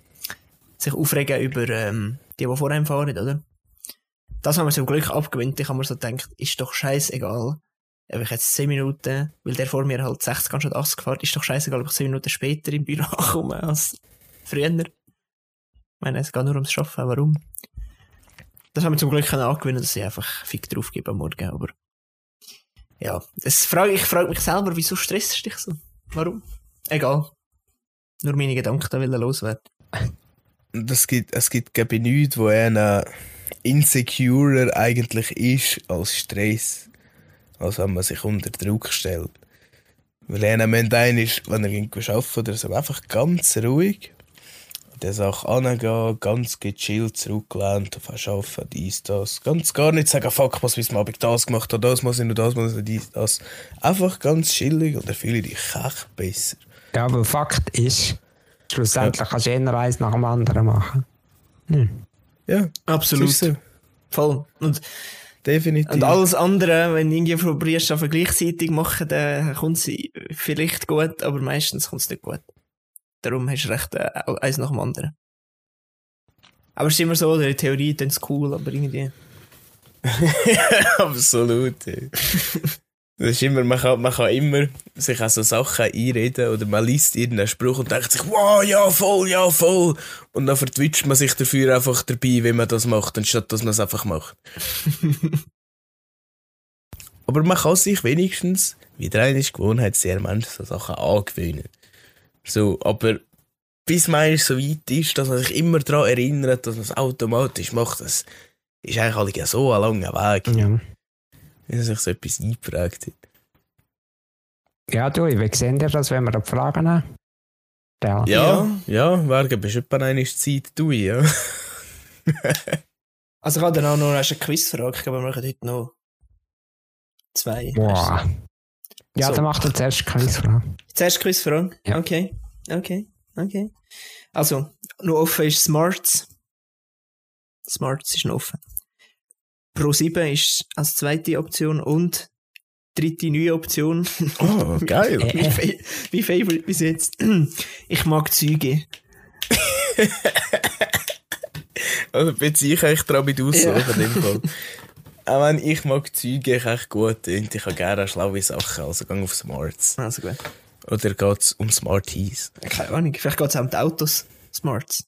sich aufregen über ähm, die, die vor einem fahren, oder? Das haben wir zum Glück abgewöhnt. Ich habe mir so gedacht, ist doch scheißegal, ob ich jetzt 10 Minuten, weil der vor mir halt 60 anstatt 80 gefahren ist doch scheißegal, ob ich 10 Minuten später im Büro *laughs* ankomme als früher. Ich meine, es geht nur ums Arbeiten, warum? Das haben wir zum Glück können angewöhnen, dass ich einfach Fick drauf gebe am Morgen, aber ja, das frage, ich frage mich selber, wieso stresst du dich so? Warum? Egal. Nur meine Gedanken da wollen loswerden. Es gibt, es gibt, glaube ich, nichts, wo einer insecurer eigentlich ist als Stress. Als wenn man sich unter Druck stellt. Weil einer ein ist, wenn er irgendwo arbeitet oder so, einfach ganz ruhig der Sache angehen, ganz gechillt zurückgelehnt auf das Arbeiten, dies, das. Ganz gar nicht sagen, fuck, was bis Abend das gemacht habe, das muss ich noch, das muss ich noch, dies, das. Einfach ganz chillig und dann fühle ich dich echt besser. Ja, aber Fakt ist, schlussendlich kannst du eher eins nach dem anderen machen. Ja, Absolut. so. Voll. Und, Definitiv. und alles andere, wenn du irgendwie probierst, einfach gleichzeitig machen, dann kommt es vielleicht gut, aber meistens kommt es nicht gut. Darum hast du recht, äh, eins nach dem anderen. Aber es ist immer so, der Theorie dann es cool, aber irgendwie. *laughs* Absolut. ja. Das ist immer, man kann, man kann immer sich an so Sachen einreden oder man liest irgendeinen Spruch und denkt sich, wow, ja, voll, ja, voll. Und dann vertwitscht man sich dafür einfach dabei, wie man das macht, anstatt dass man es einfach macht. *laughs* Aber man kann sich wenigstens, wie der eine ist gewohnheitsseher Mensch, so Sachen angewöhnen. So, aber bis man so weit ist, dass man sich immer daran erinnert, dass man es automatisch macht, das ist eigentlich halt so ein langer Weg. Ja. Wenn sich so etwas eingeprägt hat. Ja, du, wie sehen ihr das, wenn wir da die Fragen haben? Ja. Ja, ja, Werge, bist du etwa eine Zeit du, ja. Also ich habe dann auch noch eine Quizfrage, ich glaube, wir machen heute noch zwei. Boah. Ja, So. dann mach doch zuerst Quizfrage. Zuerst Quizfrage? Ja. Okay, okay, okay. Also, noch offen ist Smarts. Smarts ist noch offen. Pro 7 ist als zweite Option und dritte neue Option. *laughs* Oh, geil. mein, Fa mein Favorite bis jetzt. *clears throat* Ich mag Züge. *laughs* Also beziehe ich echt dran mit Aussagen Ja. in dem Fall. *laughs* Auch wenn ich mag Züge ich echt gut und ich habe gerne schlaue Sachen, also gang auf Smarts. Also gut. Oder geht's um Smarties? Keine Ahnung, vielleicht geht es auch um die Autos. Smarts.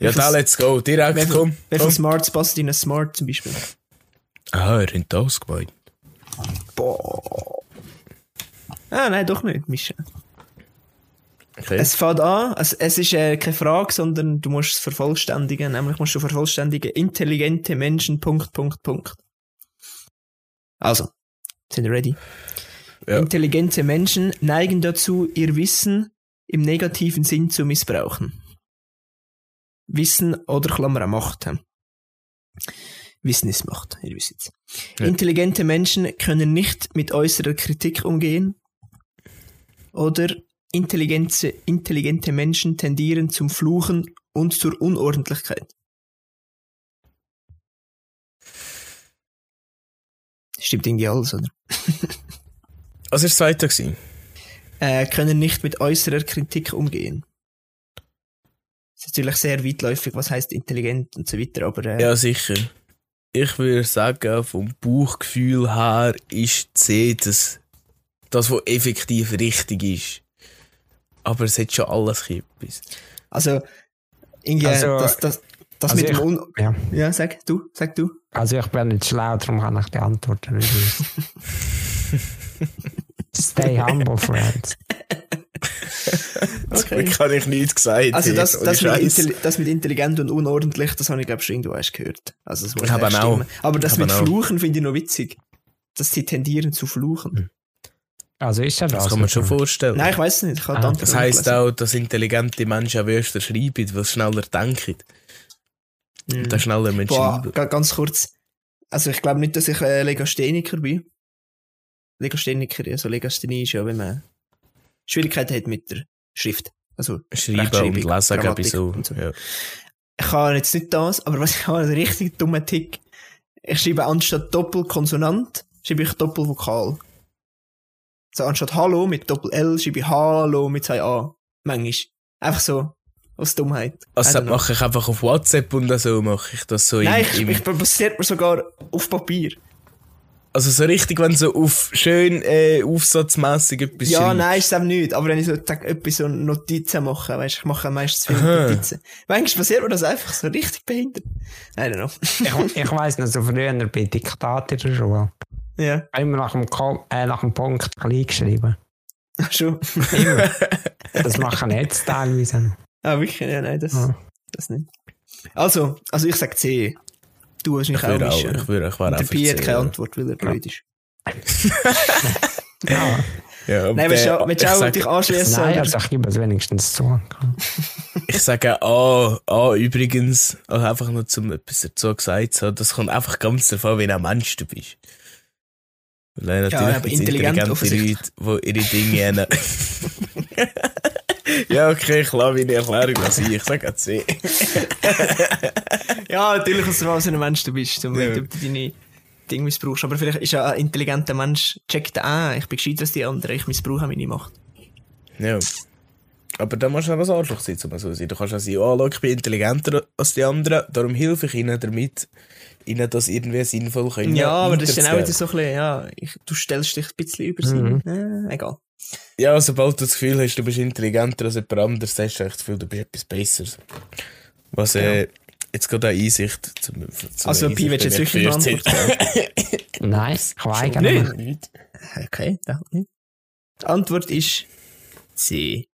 Ja, dann let's go, direkt, Wie komm. wie viel komm. Smarts passt in ein Smart zum Beispiel? Ah, er hat das gemeint. Boah. Ah, nein, doch nicht, Mischa. Okay. Es fängt an, es, es ist äh, keine Frage, sondern du musst es vervollständigen. Nämlich musst du vervollständigen, intelligente Menschen, Punkt, Punkt, Punkt. Also, sind ready? Ja. Intelligente Menschen neigen dazu, ihr Wissen im negativen Sinn zu missbrauchen. Wissen oder Klammer Macht. Wissen ist Macht, ihr wisst jetzt. Ja. Intelligente Menschen können nicht mit äußerer Kritik umgehen. Oder intelligente, intelligente Menschen tendieren zum Fluchen und zur Unordentlichkeit. Stimmt irgendwie alles, oder? *laughs* Was war das zweite? gewesen? äh, können nicht mit äußerer Kritik umgehen. Das ist natürlich sehr weitläufig, was heißt intelligent und so weiter, aber äh, Ja, sicher. Ich würde sagen, vom Bauchgefühl her ist C das, das, was effektiv richtig ist. Aber es hat schon alles etwas. also irgendwie, Also, das, das, das also mit dem ich- Un Ja. Ja, sag du, sag du. Also ich bin nicht schlau, darum kann ich die Antworten nicht wissen. *laughs* Stay humble, friends. Zum Glück habe ich nichts gesagt. Also das, das, mit das mit intelligent und unordentlich, das habe ich glaube schon irgendwo erst gehört. Also das Ich habe auch. Aber das Ich mit. Fluchen finde ich noch witzig. Dass sie tendieren zu fluchen. Also ist ja das. Das kann man schon vorstellen. Nein, ich weiß es nicht. Ich Ah, Antwort Das nicht heisst auch, dass intelligente Menschen auch wöster schreiben, weil sie schneller denken. Mhm. Und dann schneller müssen Boah, ganz kurz. Also ich glaube nicht, dass ich äh, Legastheniker bin. Legastheniker, also Legasthenie ist ja, wenn man Schwierigkeiten hat mit der Schrift. Also Schreiben und lesen, glaube ich, so. so. Ja. ich habe jetzt nicht das, aber was ich habe, einen richtig dummen Tick. Ich schreibe anstatt Doppelkonsonant, schreibe ich Doppelvokal. So anstatt Hallo mit Doppel-L schreibe ich Hallo mit zwei A. Manchmal. Einfach so. Aus Dummheit. Also das mache ich einfach auf WhatsApp und so mache ich das so Nein, im, ich, im ich basiert mir sogar auf Papier. Also so richtig, wenn so auf schön äh, aufsatzmässig etwas Ja, schreibt. nein, ist es eben nicht. Aber wenn ich so sag, etwas so Notizen mache, weißt ich mache meistens viele Aha. Notizen. Manchmal passiert mir das einfach so richtig behindert. I don't know. Ich, ich weiss noch, so früher bei Diktat in der Schule. ja, Immer nach dem, Ko äh, nach dem Punkt klein geschrieben. schon. Immer. das machen jetzt teilweise noch. Ah, wirklich? Ja, nein, das, Ja. das nicht. Also, also ich sag C. Du hast Ich mich auch würde auch, mischen. ich würde, ich wäre der Pi hat keine Antwort, weil er blöd ist. Ja. Ja, *laughs* aber Nein, willst du willst ich, du auch sag, dich anschließen? Nein, also ich gebe es wenigstens zu. *laughs* ich sage A, A übrigens, auch einfach nur zum etwas dazu gesagt zu haben, das kommt einfach ganz davon, wie ein Mensch du bist. Weil Ja, natürlich aber gibt's intelligent intelligente. Leute, die ihre Dinge. *laughs* ja, okay, ich lasse meine Erklärung lassen. Ich sage auch C. Ja, natürlich, was du ein Mensch du bist, du, Ja. ob du deine Dinge missbrauchst. Aber vielleicht ist ja ein intelligenter Mensch, checkt ah, ich bin gescheiter als die anderen, ich missbrauche meine Macht. Ja. Aber dann musst du auch ein Arschloch sein, um so sein. Du kannst auch sagen, oh, schau, ich bin intelligenter als die anderen, darum helfe ich ihnen damit, ihnen das irgendwie sinnvoll können. Ja, aber das ist dann auch wieder so ein bisschen, ja, ich, du stellst dich ein bisschen über sie. Mhm. Äh, egal. Ja, sobald du das Gefühl hast, du bist intelligenter als jemand anderes, hast du echt das Gefühl, du bist etwas Besseres. Was äh, jetzt gerade eine Einsicht zum, zum Also, Pi, willst du jetzt wirklich eine Antwort Nein, ich weigere mich. Nicht? Okay, nicht. Die Antwort ist C.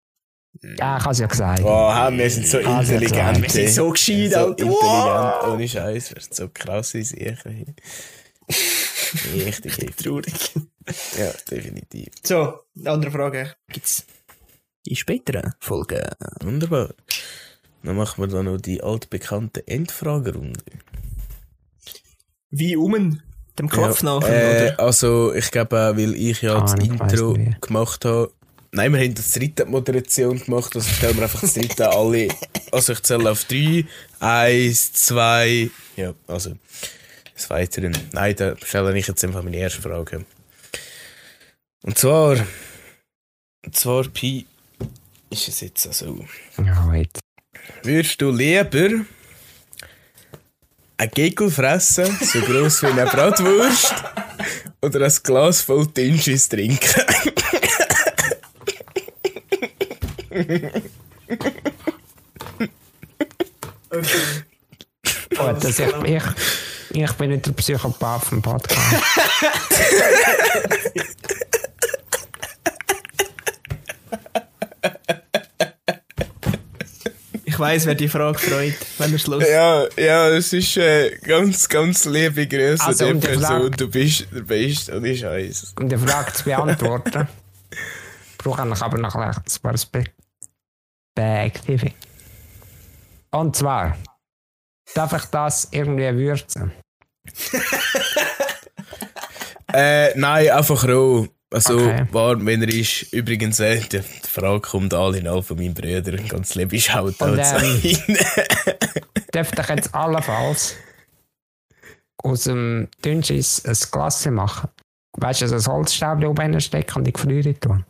Ja, ich habe es ja gesagt. Oh, wir sind so intelligent. Wir sind so gescheit, so Alter. intelligent, ohne Scheiß, wir sind so krass wie sicher. *laughs* Richtig heftig. Traurig. Ja, definitiv. So, eine andere Frage gibt's in späteren Folgen. Wunderbar. Dann machen wir da noch die altbekannte Endfragerunde. Wie um dem Kopf ja, nachher, äh, oder? Also, ich glaube, äh, weil ich ja Ah, das Intro gemacht habe. Nein, wir haben das dritte Moderation gemacht, also stellen wir einfach das dritte alle. Also, ich zähle auf drei. Eins, zwei. Ja, also. Das Weiteren. Nein, da stelle ich jetzt einfach meine erste Frage. Und zwar. Und zwar, Pi. Ist es jetzt also. Ja, jetzt. Würdest du lieber ein Gegel fressen, so gross wie eine Bratwurst, *laughs* oder ein Glas voll Dünnschiss trinken? *laughs* Gut, also ich, ich, ich bin nicht der Psychopath vom Podcast. *laughs* Ich weiss, wer die Frage freut, wenn er Schluss. Ja, ja, es ist äh, ganz, ganz liebe Grüße Also, an um die Person. Frage- Du bist der Beste und ich heiße. Um die Frage zu beantworten, brauche ich aber noch ein paar Perspektive. Und zwar, darf ich das irgendwie würzen? Äh, nein, einfach roh. Also, Okay. warm, wenn er ist. Übrigens, äh, die Frage kommt alle in all von meinen Brüdern. Ganz liebe Shoutouts Und, an ähm. *laughs* Dürfte ich jetzt allenfalls aus dem Dünnschiss ein Glas machen? Weißt du, so ein Holzstäbchen oben reinstecken und die Gefriere tun?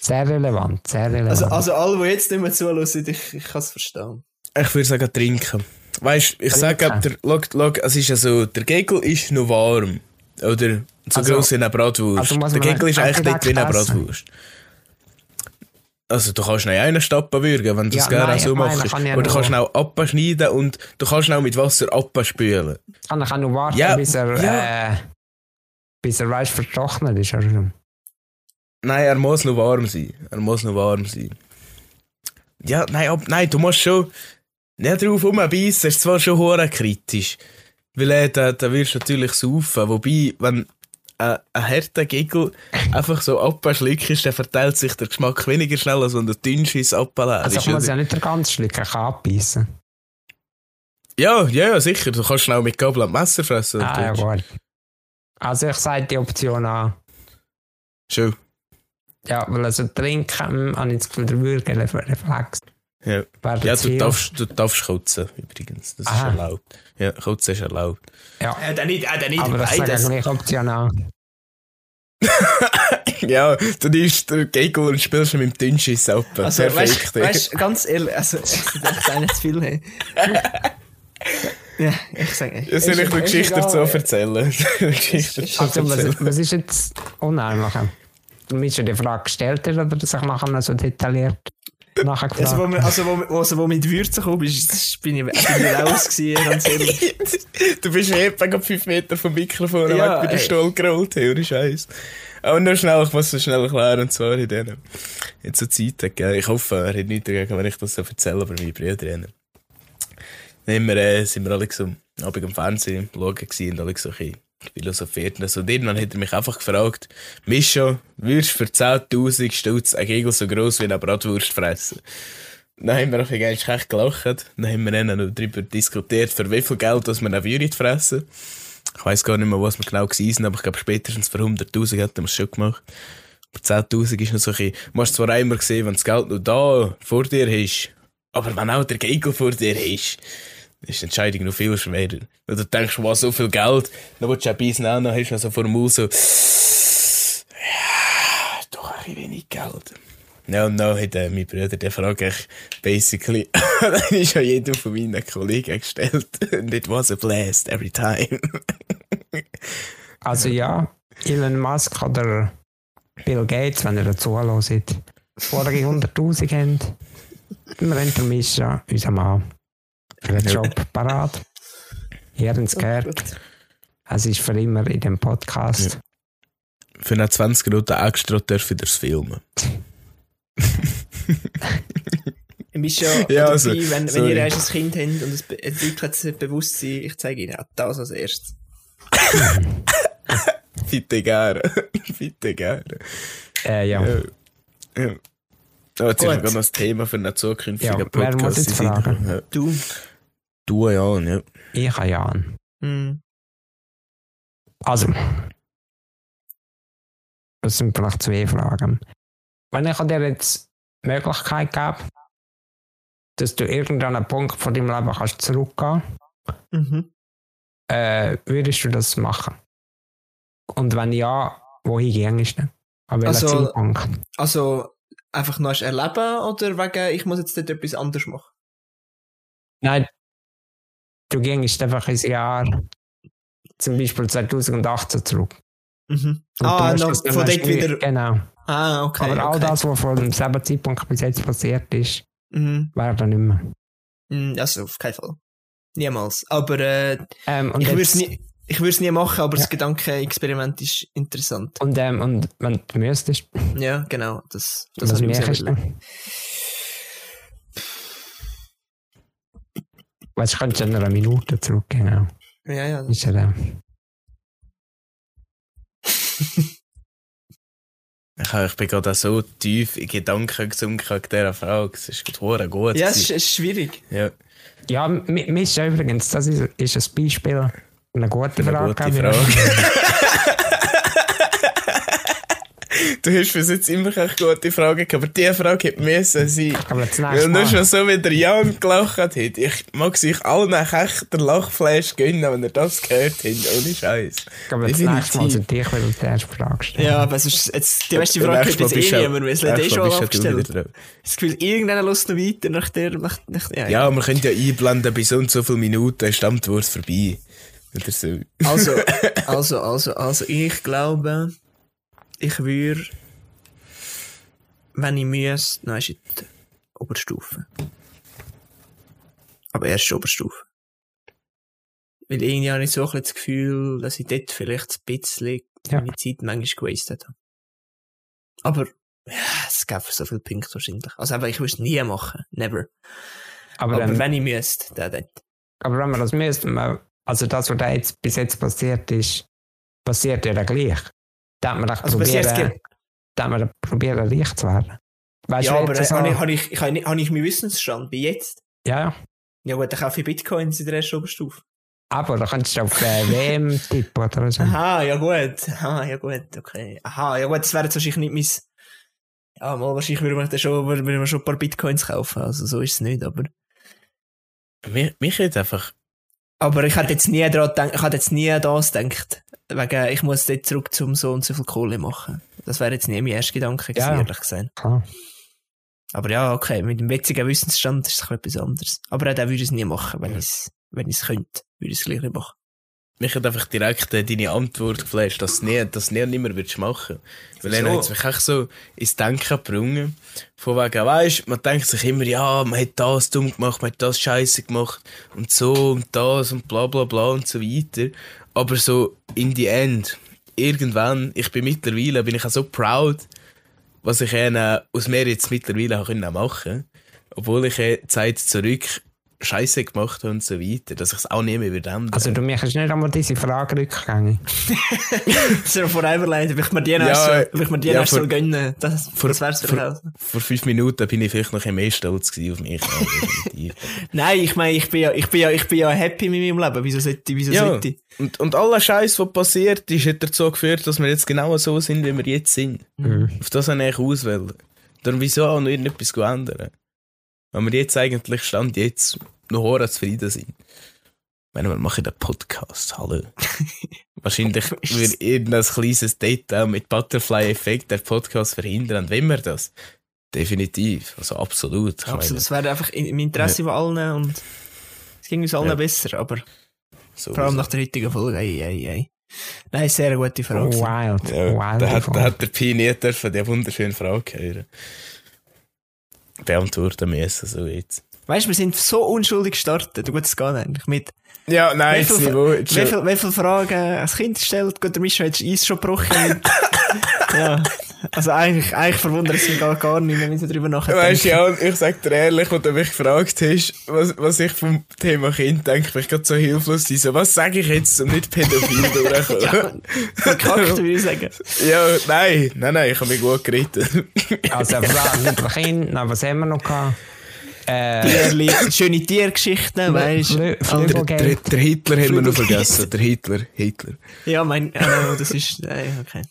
Sehr relevant, sehr relevant. Also, also alle, die jetzt nicht mehr zuhören, ich, ich kann es verstehen. Ich würde sagen, trinken. Weißt ich sage, der, es ist ja so, der Gegel ist noch warm. Oder so Also- gross wie eine Bratwurst. also der man Gegel ist eigentlich nicht wie eine. Bratwurst. Also, du kannst nicht einen Stappen würgen, wenn du Ja, es gerne nein, so meine, machst. kann ja Oder du kannst nur- auch abschneiden und du kannst auch mit Wasser abspülen. kann ich auch noch warten, Ja, bis er, ja. äh, bis er weißt, vertrocknet ist. Nein, er muss noch warm sein. Er muss noch warm sein. Ja, nein, ab, nein, du musst schon nicht drauf rumbeissen, ist zwar schon hure kritisch. Weil äh, da, da wirst du natürlich saufen. Wobei, wenn äh, ein harter Gigel einfach so abschlickst, dann verteilt sich der Geschmack weniger schnell, als wenn du dünnsches Appelleer Also ist. ich muss ja nicht den ganzen Schluck, ich kann abbeissen. Ja, ja, ja, sicher. Du kannst schnell mit Gabel und Messer fressen. Ah, ja, gut. Also ich sage die Option an. Schon. Ja, weil also trinken, habe ich das Gefühl, der Würgereflex. Ja. Ja, du darfst, du darfst kotzen, übrigens. Das ist Aha. erlaubt. Ja, kotzen ist erlaubt. Ja, Äh, dann nicht, äh, dann nicht aber ich beides. gleich Option an. *laughs* ja, du nimmst den Gegel und spielst mit dem Dünnschiss ab. Also, Perfekt. weißt, weißt, ganz ehrlich, also, ich dachte einer zu viel. Hey. *laughs* ja, ich sage. Ja, soll ich eine Geschichte dazu erzählen? Geschichte Also, erzählen. was, was ist jetzt unheimlich? Du mir schon die Frage gestellt hast oder sich nachher noch so detailliert nachher gefragt? Also, wo, wir, also, wo, also, wo mit Würzen gekommen bist, bin ich, bin ich raus gewesen, *laughs* ganz ehrlich. du bist eben 5 Meter vom Mikrofon Ja, weg bei der. Stuhl gerollt, hey, ohne Scheiß. Aber nur schnell, ich muss es schnell erklären, und zwar in denen. Jetzt so Zeit hat, gell? Ich hoffe, er hat nichts dagegen, wenn ich das so erzähle, aber meine Brüder. Dann haben wir, äh, sind wir alle so am Abend am Fernsehen schauen gewesen und alle so ein bisschen philosophiert. Und, so. und irgendwann hat er mich einfach gefragt, Mischa, würdest du für 10.000 Stutz einen Gegel so gross wie eine Bratwurst fressen? Dann haben wir eigentlich echt gelacht. Dann haben wir dann darüber diskutiert, für wie viel Geld dass wir eine Würit fressen. Ich weiss gar nicht mehr, was wir genau gewesen aber ich glaube, spätestens für 100.000 hätten wir es schon gemacht. Aber 10.000 ist noch so ein bisschen, du hast zwar einmal gesehen, wenn das Geld noch da vor dir ist, aber wenn auch der Gegel vor dir ist, ist die Entscheidung noch viel schwerer. Und du denkst, wow, so viel Geld, dann willst du ein bisschen auch noch, hast du so vor dem Maul so, ja, doch ein wenig Geld. Ja, und dann hat äh, mein Bruder die Frage basically, *laughs* dann ist ja jeder von meinen Kollegen gestellt. *laughs* And it was a blast every time. *laughs* Also ja, Elon Musk oder Bill Gates, wenn ihr dazu hört, vorige 100'000 haben, wir haben der Mischa, unser Mann, für den Job parat. Ihr habt es gehört, es ist für immer in dem Podcast. Für eine 20 Minuten extra dürfen wir das filmen. Bist ja, Ja, dabei, also, wenn, wenn sorry. ihr erst ein Kind habt und es entwickelt sich Bewusstsein, ich zeige Ihnen das als erstes. *laughs* Bitte gerne. *laughs* Bitte gerne. Äh, ja. Ja. ja. Oh, jetzt ist Gut. noch gerade noch das Thema für einen zukünftigen Ja, wer Podcast. muss jetzt fragen? Ja. Du. Du, ja, ja. ich habe ja an. Hm. Also, das sind vielleicht zwei Fragen. Wenn ich dir jetzt die Möglichkeit gebe, dass du irgendwann einen Punkt von deinem Leben kannst zurückgehen Mhm. äh, würdest du das machen? Und wenn ja, wohin gingst du? An welchen Also- Zeitpunkt? Also, einfach noch erleben oder wegen, ich muss jetzt dort etwas anderes machen? Nein, du gingst einfach ins Jahr, zum Beispiel 2018 zurück. Mhm. Ah, noch das von dort wieder- Genau. Ah, okay. Aber all okay. das, was von demselben Zeitpunkt bis jetzt passiert ist, Mhm. wäre dann nicht mehr. Also, auf keinen Fall. Niemals. Aber äh, Ähm, ich würde es nie, ich nie machen, aber Ja. das Gedankenexperiment ist interessant. Und, ähm, und wenn du müsstest, Ja, genau. Das, das was habe ich mir du, könntest du in einer Minute zurück, genau. Ja, ja. Ist ja der. *laughs* Ich, ich bin gerade so tief in Gedanken gesunken wegen dieser Frage. Es ist gut, gut. Ja, es ist, gewesen. es ist schwierig. ja. Ja, mi- mir ist übrigens, das ist, ist ein Beispiel, eine gute Eine Frage. gute. Frage. *laughs* *laughs* du hast bis jetzt immer keine gute Frage gehabt, aber diese Frage hätte müssen sein. Aber das Weil nächste nur Mal. schon so wie der Jan gelacht hat. Ich mag sich allen echt den Lachflash gönnen, wenn ihr das gehört habt. Ohne Scheiß. Aber das nächste Mal sollte ich wieder die erste Frage stellen. Ja, aber es ist jetzt, die erste Frage kommt jetzt eh du- niemand, weil es hat eh schon du abgestellt. Das Gefühl, irgendeiner lässt noch weiter nach der, nach, nach, ja. Ja, wir können ja einblenden, bei so und so vielen Minuten ist die Antwort vorbei. So. Also, *laughs* also, also, also, ich glaube, ich würde, wenn ich müsste, nein, ist in der Oberstufe. Aber erst Oberstufe. Weil irgendwie habe ich so ein das Gefühl, dass ich dort vielleicht ein bisschen Ja. meine Zeit manchmal gewastet habe. Aber, ja, es gäbe so viele Punkte wahrscheinlich. Also, aber ich würde es nie machen. Never. Aber, Aber dann, wenn ich müsste, dann dort. aber wenn wir das müssten, wir- also das, was da jetzt bis jetzt passiert ist, passiert ja dann gleich. Da hat man doch Also, jetzt probieren, da hat man probieren, reich zu werden. Weißt Ja, du, aber jetzt äh, so- habe ich, habe ich, habe ich, ich meinen Wissensstand bei jetzt? ja, ja. Ja gut, dann kaufe ich Bitcoins in der ersten Oberstufe. Aber da kannst du auf äh, *laughs* WM tippen oder so. Aha, ja gut. Aha, ja gut, okay. Aha, ja gut, das wäre jetzt wahrscheinlich nicht mein... Ja, mal wahrscheinlich würde man schon, würde man schon ein paar Bitcoins kaufen, also so ist es nicht, aber... Mich, mich hat einfach. Aber ich hätte jetzt nie daran gedacht, ich hätte jetzt nie an das gedacht. Wegen, ich muss dort zurück zum so und so viel Kohle machen. Das wäre jetzt nie mein erster Gedanke gewesen, Ja. ehrlich gesagt. Klar. Aber ja, okay, mit dem jetzigen Wissensstand ist es etwas anderes. Aber auch würde ich es nie machen, wenn ich es, wenn ich es könnte, würde ich es gleich nicht machen. Mich hat einfach direkt äh, deine Antwort geflasht, dass du nie, du nie nimmer würdest machen. Weil dann hat es mich echt so ins Denken gebrungen. Von wegen, weisst, man denkt sich immer, ja, man hat das dumm gemacht, man hat das scheiße gemacht und so und das und bla bla bla und so weiter. Aber so, in the end, irgendwann, ich bin mittlerweile, bin ich auch so proud, was ich äh, aus mir jetzt mittlerweile machen Obwohl ich äh, Zeit zurück Scheiße gemacht und so weiter, dass ich es auch nie mehr würde ändern. Also du machst nicht einmal diese Frage rückgängig. *laughs* Das ist ja vor leid, ob ich mir die Ja, erst, äh, so, ob ich mir die ja, erst vor- soll gönnen. Das, vor- das wär's vor-. Vor fünf Minuten bin ich vielleicht noch ein mehr stolz gewesen auf mich. *laughs* Nein, ich meine, ich bin ja, ich bin ja, ich bin ja happy mit meinem Leben. Wieso sollte ich, wieso ja, sollte ich? und, und aller Scheiß, was passiert ist, hat dazu geführt, dass wir jetzt genau so sind, wie wir jetzt sind. Mhm. Auf das habe ich auswählen. Darum wieso auch noch irgendetwas ändern? Wenn wir jetzt eigentlich Stand jetzt noch hoher zufrieden sind. Ich meine, wir machen den Podcast, hallo. *laughs* Wahrscheinlich *laughs* wird irgendein kleines Detail mit Butterfly-Effekt der Podcast verhindern. Und wenn wir das? Definitiv. Also absolut. Ich Absolut, das wäre einfach in- im Interesse von allen und es ging uns allen Ja. besser, aber so vor allem nach der heutigen Folge, ei, ei, ei. Nein, sehr gute Frage. gewesen. Wild. Ja, Wild. da hat, da hat der Pi nie dürfen die wunderschöne Frage hören. Beantworten müssen, so jetzt. Weißt du, wir sind so unschuldig gestartet. Gut, es geht eigentlich mit. Ja, nein, Wie das viel- Niveau. jetzt Wie schon- viele wie viel Fragen ein Kind stellt, gut, der Mischa hat Eis schon gebrochen. mit- *laughs* ja. Also eigentlich, eigentlich verwundert es mich gar, gar nicht wenn ich so drüber nachdenke. Weißt du, ja, ich sag dir ehrlich, als du mich gefragt hast, was, was ich vom Thema Kind denke, bin ich gerade so hilflos sein. So, was sage ich jetzt, um nicht pädophil durchzukommen? *laughs* Verkackt, würde ich sagen. ja, nein, nein, nein, ich habe mich gut gerettet. Also dem Kind, na, was haben wir noch gehabt? Äh, Tierli, schöne Tiergeschichten, weißt du. der, der, der Hitler haben wir noch vergessen. Der Hitler, Hitler. Ja, mein, äh, das ist, äh, okay.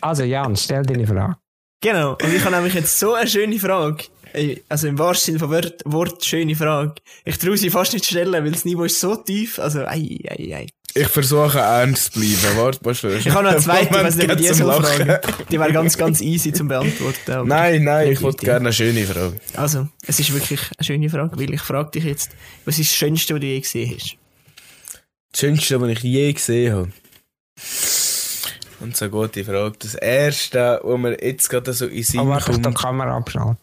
Also Jan, stell deine Frage. Genau, und ich habe nämlich jetzt so eine schöne Frage. Also im wahrsten Sinne von Wort, Wort schöne Frage. Ich traue sie fast nicht zu stellen, weil das Niveau ist so tief. Also, ei, ei, ei. Ich versuche ernst zu bleiben. Warte mal schnell. Ich habe noch eine *laughs* zweite, nicht, ob ich die Moment, Lachen. fragen. Die wäre ganz, ganz easy zum Beantworten. Nein, nein, ich wollte gerne eine schöne Frage. Also, es ist wirklich eine schöne Frage, weil ich frage dich jetzt, was ist das Schönste, was du je gesehen hast? Das Schönste, was ich je gesehen habe. Und so eine gute Frage. Das erste, was mir jetzt gerade so in Sinn Aber warte, ich kommt, die Kamera abschalten.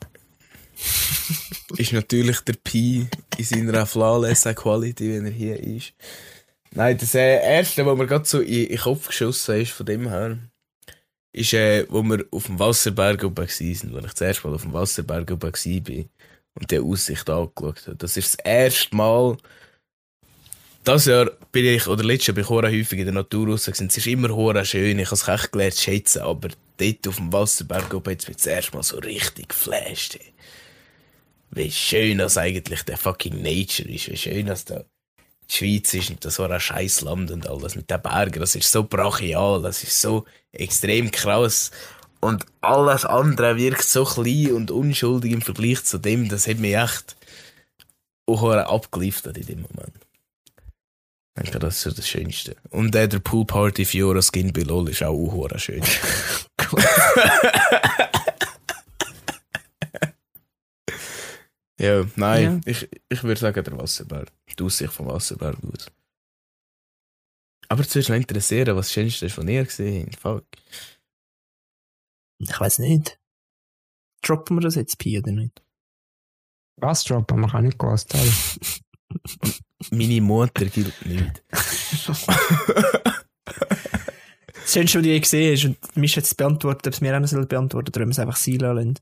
*laughs* ist natürlich der Pi in seiner flawless Quality, wenn er hier ist. Nein, das äh, erste, was mir gerade so in, in den Kopf geschossen ist, von dem her, ist, äh, wo wir auf dem Wasserberg oben waren, wo ich das erste Mal auf dem Wasserberg oben war und die Aussicht angeschaut habe. Das ist das erste Mal, das Jahr bin ich, oder letztes Jahr bin ich häufig in der Natur raus gewesen. Es ist immer hure schön, ich habe es echt gelernt zu schätzen, aber dort auf dem Wasserberg oben jetzt bin ich das Mal so richtig geflasht. ey. Wie schön das eigentlich der fucking Nature ist, wie schön das da die Schweiz ist und das war ein scheiß Land und alles mit den Bergen, das ist so brachial, das ist so extrem krass. Und alles andere wirkt so klein und unschuldig im Vergleich zu dem, das hat mich echt auch abgeliefert in dem Moment. Ich denke, das ist das Schönste. Und äh, der Poolparty Fiora Skin Below ist auch hure schön. ja, nein, Ja. ich, ich würde sagen, der Wasserberg. Die Aussicht vom Wasserberg aus. Aber zuerst noch interessieren, was das Schönste ist von ihr gesehen. Fuck. Ich weiß nicht. Droppen wir das jetzt, Pi, oder nicht? Was droppen? Man kann nicht gehört haben. *laughs* Meine Mutter gilt nicht. Das Schönste, was je gesehen und mich jetzt beantwortet, ob es mir auch noch soll beantworten oder ob wir es einfach sein lassen.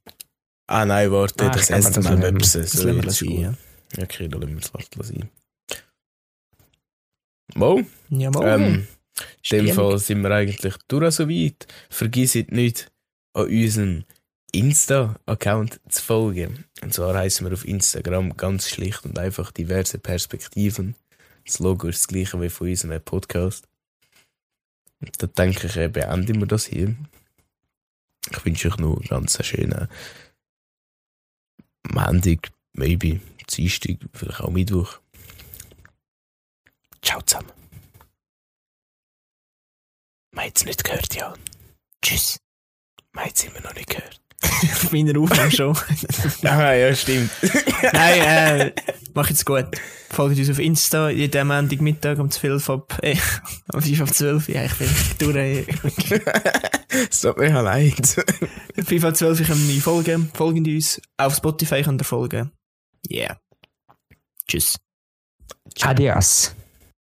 Ah nein, warte, Ah, ich das erste Mal, wenn wir- es Das lassen wir sein, ja. Ja, okay, dann lassen wir es fast sein. Mo, Ja, mal. ähm, in dem. Fall sind wir eigentlich durch so weit. Vergisst nicht, an unserem Insta-Account zu folgen. Und zwar heißen wir auf Instagram ganz schlicht und einfach diverse Perspektiven. Das Logo ist das gleiche wie von unserem Podcast. Und da denke ich, äh, beenden wir das hier. Ich wünsche euch noch einen ganz schönen Montag, maybe Dienstag, vielleicht auch Mittwoch. Ciao zusammen. Man hat es nicht gehört, ja. Tschüss. Man hat es immer noch nicht gehört. Auf meiner Aufnahme schon. Ah, ja, stimmt. *laughs* Nein, äh, mach jetzt gut. Folgt uns auf Insta jeden Montagmittag um 12 ab, äh, um 5 ab 12. Ja, ich bin durch. Es tut mir leid. 5 ab 12 können wir folgen. Folgen uns. Auf Spotify könnt ihr folgen. Yeah. Tschüss. Adios.